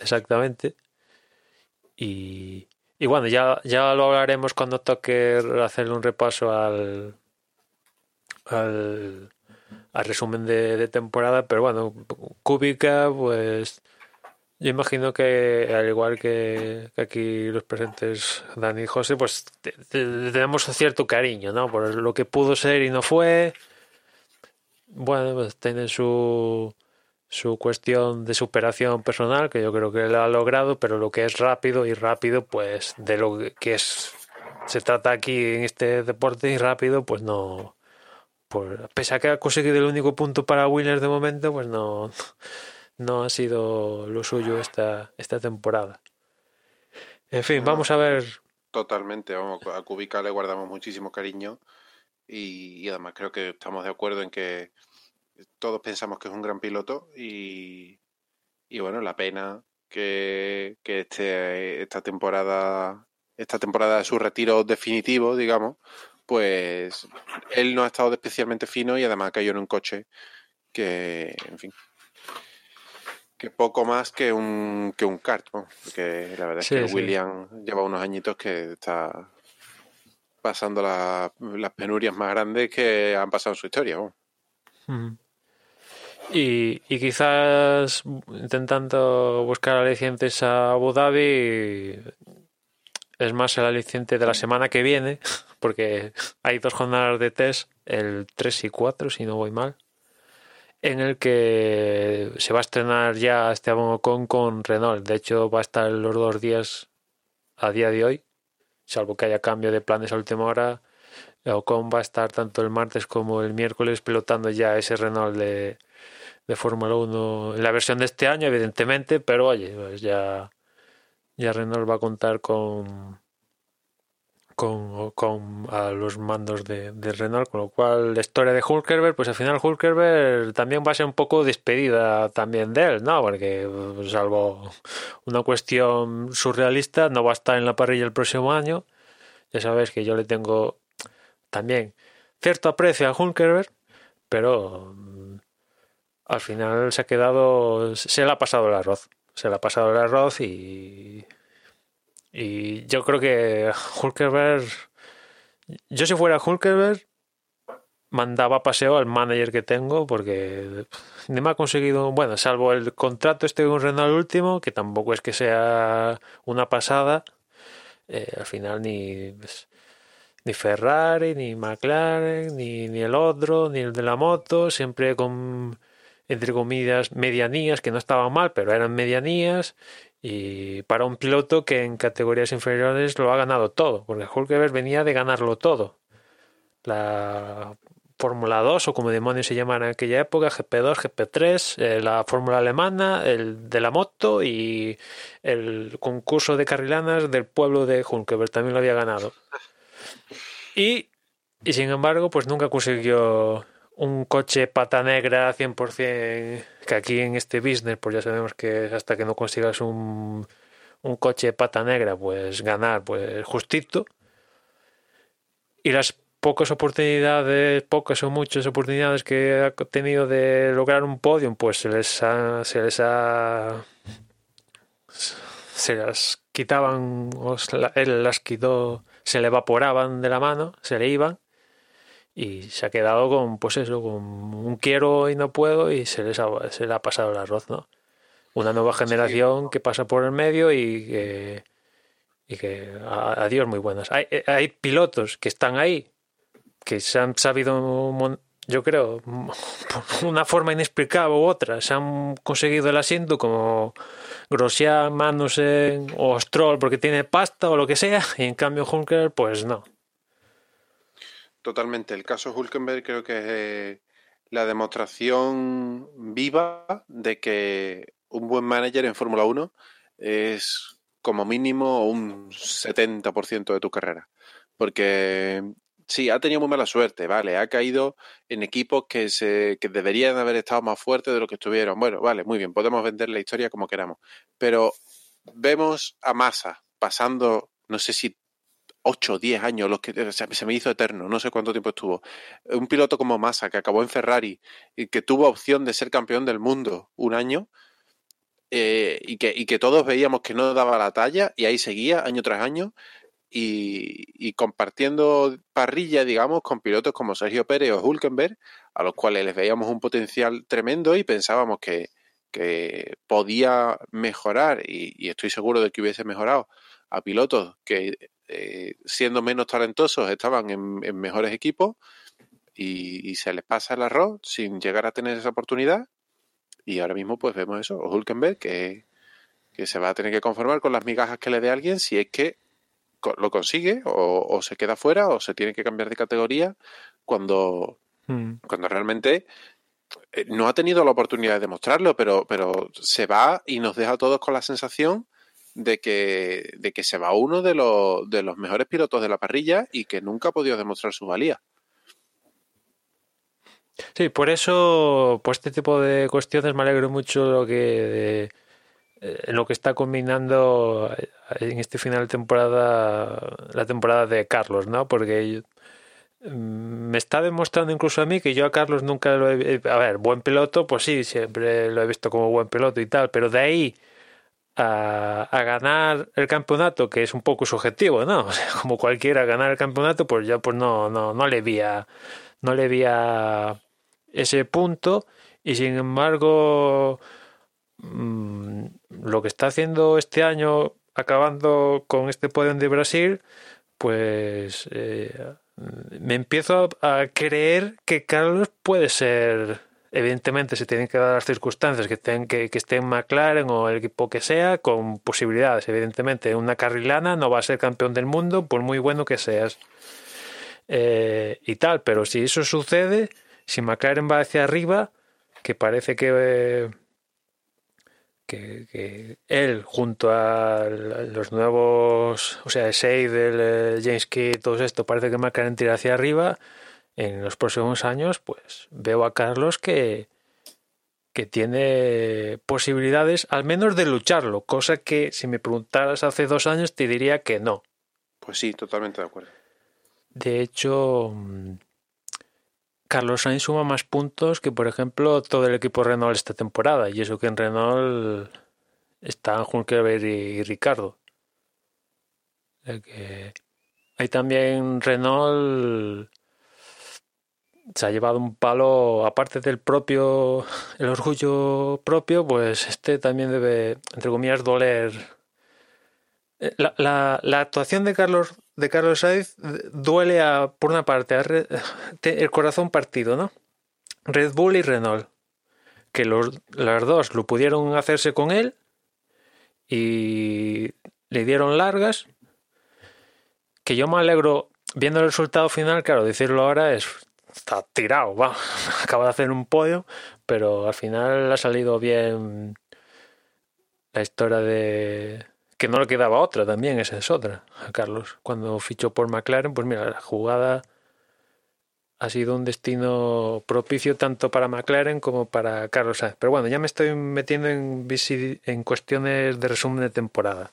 Exactamente. Y, y bueno, ya, ya lo hablaremos cuando toque hacerle un repaso al, al, resumen de, temporada, pero bueno, Kubica, pues yo imagino que al igual que, aquí los presentes Dani y José, pues tenemos cierto cariño, ¿no? Por lo que pudo ser y no fue. Bueno, pues tiene su su cuestión de superación personal, que yo creo que lo ha logrado, pero lo que es rápido y rápido, pues de lo que es se trata aquí en este deporte y rápido, pues no. Por, pese a que ha conseguido el único punto para Winners de momento, pues no, no ha sido lo suyo esta, esta temporada. En fin, vamos a ver. Totalmente, vamos, a Kubica le guardamos muchísimo cariño y, y además creo que estamos de acuerdo en que todos pensamos que es un gran piloto y, y bueno, la pena que, que este, esta temporada, esta temporada de su retiro definitivo, digamos, pues él no ha estado especialmente fino y además cayó en un coche que, en fin, que poco más que un, que un kart, porque la verdad es que William lleva unos añitos que está pasando las penurias más grandes que han pasado en su historia. Y, y quizás intentando buscar alicientes a Abu Dhabi es más el aliciente de la semana que viene, porque hay dos jornadas de test, el 3 y 4, si no voy mal, en el que se va a estrenar ya Esteban Ocon con Renault. De hecho, va a estar los dos días a día de hoy, salvo que haya cambio de planes a última hora. Ocon va a estar tanto el martes como el miércoles pilotando ya ese Renault de, de Fórmula 1 en la versión de este año, evidentemente, pero oye, pues ya, ya Renault va a contar con con, con a los mandos de, de, Renault, con lo cual la historia de Hulkerberg, pues al final Hulkerberg también va a ser un poco despedida también de él, ¿no? Porque pues, salvo una cuestión surrealista, no va a estar en la parrilla el próximo año. Ya sabes que yo le tengo también cierto aprecio a Hulkerberg, pero al final se ha quedado, se le ha pasado el arroz, se le ha pasado el arroz y y yo creo que Hulkerberg, yo si fuera Hulkerberg mandaba paseo al manager que tengo porque ni me ha conseguido, bueno, salvo el contrato este con Renault último, que tampoco es que sea una pasada, eh, al final ni, ni Ferrari, ni McLaren, ni, ni el otro, ni el de la moto, siempre con, entre comillas, medianías, que no estaban mal, pero eran medianías, y para un piloto que en categorías inferiores lo ha ganado todo, porque Hulkeberg venía de ganarlo todo. La Fórmula 2 o como demonios se llama en aquella época, GP2, GP3, eh, la Fórmula alemana, el de la moto y el concurso de carrilanas del pueblo de Hulkeberg también lo había ganado. Y, y sin embargo, pues nunca consiguió un coche pata negra 100%, que aquí en este business, pues ya sabemos que hasta que no consigas un, un coche pata negra, pues ganar, pues justito. Y las pocas oportunidades, pocas o muchas oportunidades que ha tenido de lograr un podium, pues se les ha, se les ha, las quitaban, él las quitó, se le evaporaban de la mano, se le iban y se ha quedado con, pues eso, con un quiero y no puedo y se, les ha, se le ha pasado el arroz, ¿no? Una nueva generación que pasa por el medio y que, y que adiós muy buenas. Hay, hay pilotos que están ahí que se han sabido, yo creo, por una forma inexplicable u otra, se han conseguido el asiento como Grosjean, Magnussen o Stroll porque tiene pasta o lo que sea, y en cambio Junker, pues no. Totalmente. El caso Hulkenberg creo que es eh, la demostración viva de que un buen manager en Fórmula 1 es como mínimo un 70% de tu carrera. Porque sí, ha tenido muy mala suerte, vale, ha caído en equipos que, se, que deberían haber estado más fuertes de lo que estuvieron. Bueno, vale, muy bien, podemos vender la historia como queramos. Pero vemos a Massa pasando, no sé si 8 o 10 años, los que se me hizo eterno, no sé cuánto tiempo estuvo. Un piloto como Massa, que acabó en Ferrari y que tuvo opción de ser campeón del mundo un año, eh, y, que, y, que, todos veíamos que no daba la talla, y ahí seguía año tras año, y, compartiendo parrilla, digamos, con pilotos como Sergio Pérez o Hulkenberg, a los cuales les veíamos un potencial tremendo y pensábamos que, que podía mejorar, y estoy seguro de que hubiese mejorado a pilotos que eh, siendo menos talentosos estaban en, mejores equipos y, se les pasa el arroz sin llegar a tener esa oportunidad y ahora mismo pues vemos eso, o Hulkenberg que, que se va a tener que conformar con las migajas que le dé alguien si es que lo consigue o, se queda fuera o se tiene que cambiar de categoría cuando, hmm. cuando realmente eh, no ha tenido la oportunidad de demostrarlo, pero, pero se va y nos deja a todos con la sensación de que, de que se va uno de los, de los mejores pilotos de la parrilla y que nunca ha podido demostrar su valía. Sí, por eso, por este tipo de cuestiones me alegro mucho lo que eh, lo que está combinando en este final de temporada la temporada de Carlos, ¿no? Porque mm, me está demostrando incluso a mí que yo a Carlos nunca lo he a ver, buen piloto, pues sí, siempre lo he visto como buen piloto y tal, pero de ahí a, ganar el campeonato, que es un poco subjetivo, ¿no? O sea, como cualquiera ganar el campeonato, pues ya pues no, no, no le veía, no le veía ese punto y sin embargo mm, lo que está haciendo este año acabando con este podio de Brasil pues eh, me empiezo a creer que Carlos puede ser evidentemente se tienen que dar las circunstancias que estén, que, que estén McLaren o el equipo que sea, con posibilidades. Evidentemente, una carrilana no va a ser campeón del mundo, por muy bueno que seas. Eh, y tal, pero si eso sucede, si McLaren va hacia arriba, que parece que, que, él junto a los nuevos, o sea, Seidel, James Key, todo esto, parece que McLaren tira hacia arriba en los próximos años, pues veo a Carlos que, que tiene posibilidades al menos de lucharlo, cosa que si me preguntaras hace dos años te diría que no. Pues sí, totalmente de acuerdo. De hecho, mm, Carlos Sainz suma más puntos que, por ejemplo, todo el equipo Renault esta temporada. Y eso que en Renault están Hulkenberg y Ricardo. Que hay también Renault se ha llevado un palo, aparte del propio, el orgullo propio, pues este también debe, entre comillas, doler. Eh, la, actuación de Carlos de Carlos Sainz duele a, por una parte, a el corazón partido, ¿no? Red Bull y Renault, que los, las dos lo pudieron hacerse con él y le dieron largas. Que yo me alegro viendo el resultado final, claro, decirlo ahora es está tirado, va, acaba de hacer un podio, pero al final ha salido bien la historia de que no le quedaba otra también, esa es otra, a Carlos. Cuando fichó por McLaren, pues mira, la jugada ha sido un destino propicio tanto para McLaren como para Carlos Sainz. Pero bueno, ya me estoy metiendo en, en cuestiones de resumen de temporada.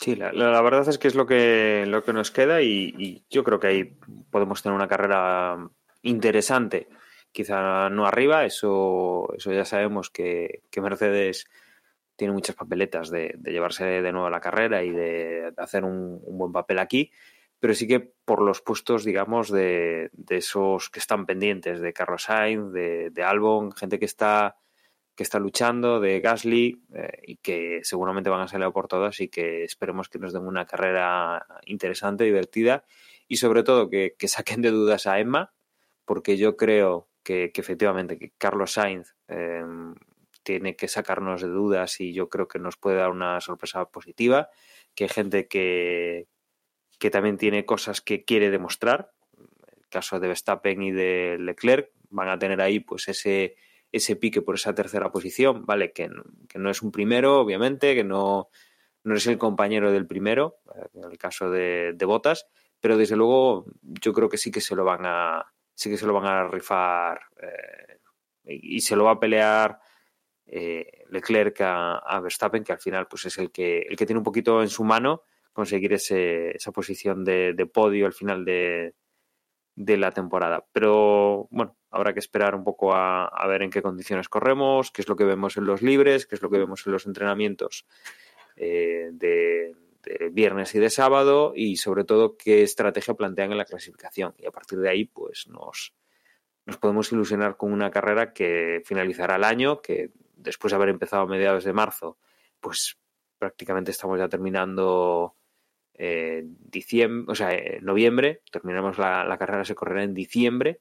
Sí, la, la, verdad es que es lo que, lo que nos queda y, y, yo creo que ahí podemos tener una carrera interesante. Quizá no arriba, eso, eso ya sabemos que, que Mercedes tiene muchas papeletas de, llevarse de nuevo a la carrera y de, hacer un, buen papel aquí, pero sí que por los puestos, digamos, de, de esos que están pendientes, de Carlos Sainz, de, de Albon, gente que está que está luchando, de Gasly, eh, y que seguramente van a salir por todas y que esperemos que nos den una carrera interesante, divertida y sobre todo que saquen de dudas a Emma, porque yo creo que, efectivamente que Carlos Sainz eh, tiene que sacarnos de dudas y yo creo que nos puede dar una sorpresa positiva, que hay gente que, que también tiene cosas que quiere demostrar, el caso de Verstappen y de Leclerc, van a tener ahí pues ese ese pique por esa tercera posición, ¿vale? Que, que no es un primero, obviamente, que no, no es el compañero del primero, en el caso de, de Botas, pero desde luego yo creo que sí que se lo van a sí que se lo van a rifar eh, y, se lo va a pelear eh, Leclerc a, a, Verstappen, que al final pues es el que el que tiene un poquito en su mano conseguir ese, esa posición de, de podio al final de, de la temporada. Pero bueno, habrá que esperar un poco a, a, ver en qué condiciones corremos, qué es lo que vemos en los libres, qué es lo que vemos en los entrenamientos eh, de, de, viernes y de sábado y sobre todo qué estrategia plantean en la clasificación. Y a partir de ahí, pues nos, nos podemos ilusionar con una carrera que finalizará el año, que después de haber empezado a mediados de marzo, pues prácticamente estamos ya terminando eh, diciembre, o sea, en noviembre, terminamos la, la, carrera, se correrá en diciembre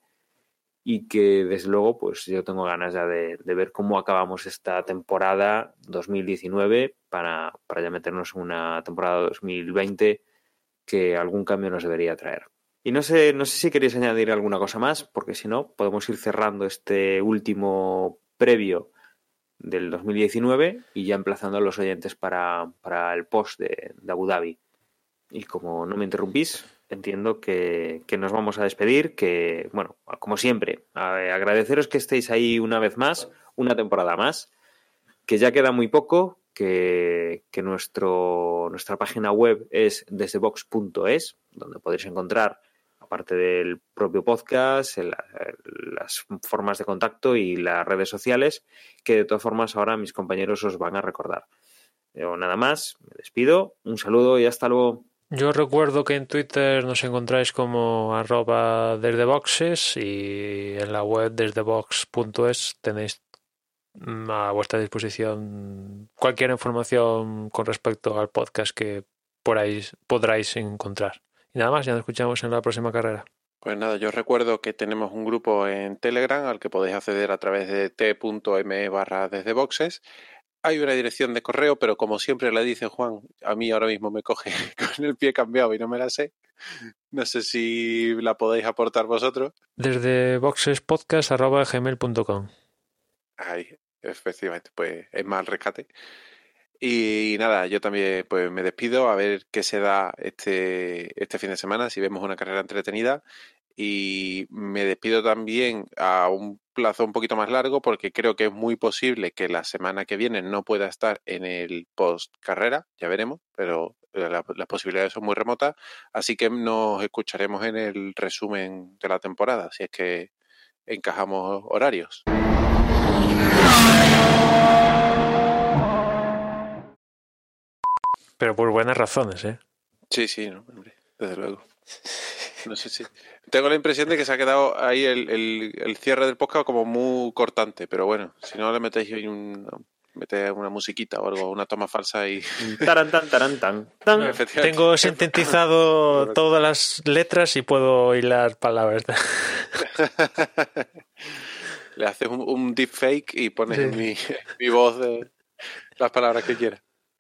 y que desde luego pues yo tengo ganas ya de, ver cómo acabamos esta temporada 2019 para, para, ya meternos en una temporada 2020 que algún cambio nos debería traer. Y no sé, no sé si queréis añadir alguna cosa más, porque si no, podemos ir cerrando este último previo del 2019 y ya emplazando a los oyentes para, para el post de, de Abu Dhabi. Y como no me interrumpís, entiendo que, que, nos vamos a despedir, que, bueno, como siempre, agradeceros que estéis ahí una vez más, una temporada más, que ya queda muy poco, que, que nuestro, nuestra página web es desdebox.es, donde podréis encontrar, aparte del propio podcast, las formas de contacto y las redes sociales, que de todas formas ahora mis compañeros os van a recordar. Yo nada más, me despido, un saludo y hasta luego. Yo recuerdo que en Twitter nos encontráis como arroba desde boxes y en la web desdebox.es tenéis a vuestra disposición cualquier información con respecto al podcast que por ahí podráis encontrar. Y nada más, ya nos escuchamos en la próxima carrera. Pues nada, yo recuerdo que tenemos un grupo en Telegram al que podéis acceder a través de t.me barra desde boxes hay una dirección de correo, pero como siempre le dice Juan, a mí ahora mismo me coge con el pie cambiado y no me la sé. No sé si la podéis aportar vosotros. Desde boxespodcast.gmail.com Ay, efectivamente, pues es mal rescate. Y nada, yo también pues me despido a ver qué se da este, este fin de semana, si vemos una carrera entretenida y me despido también a un plazo un poquito más largo porque creo que es muy posible que la semana que viene no pueda estar en el post carrera, ya veremos, pero las la posibilidades son muy remotas, así que nos escucharemos en el resumen de la temporada, si es que encajamos horarios. Pero por buenas razones, ¿eh? Sí, sí, no, hombre, desde luego. No sé si. Tengo la impresión de que se ha quedado ahí el, el- el cierre del podcast como muy cortante, pero bueno, si no le metéis un, mete una musiquita o algo, una toma falsa y. Taran, tan, taran, tan. Tengo sintetizado todas las letras y puedo hilar palabras. Le haces un, un deepfake y pones Sí. mi, mi voz de las palabras que quieras.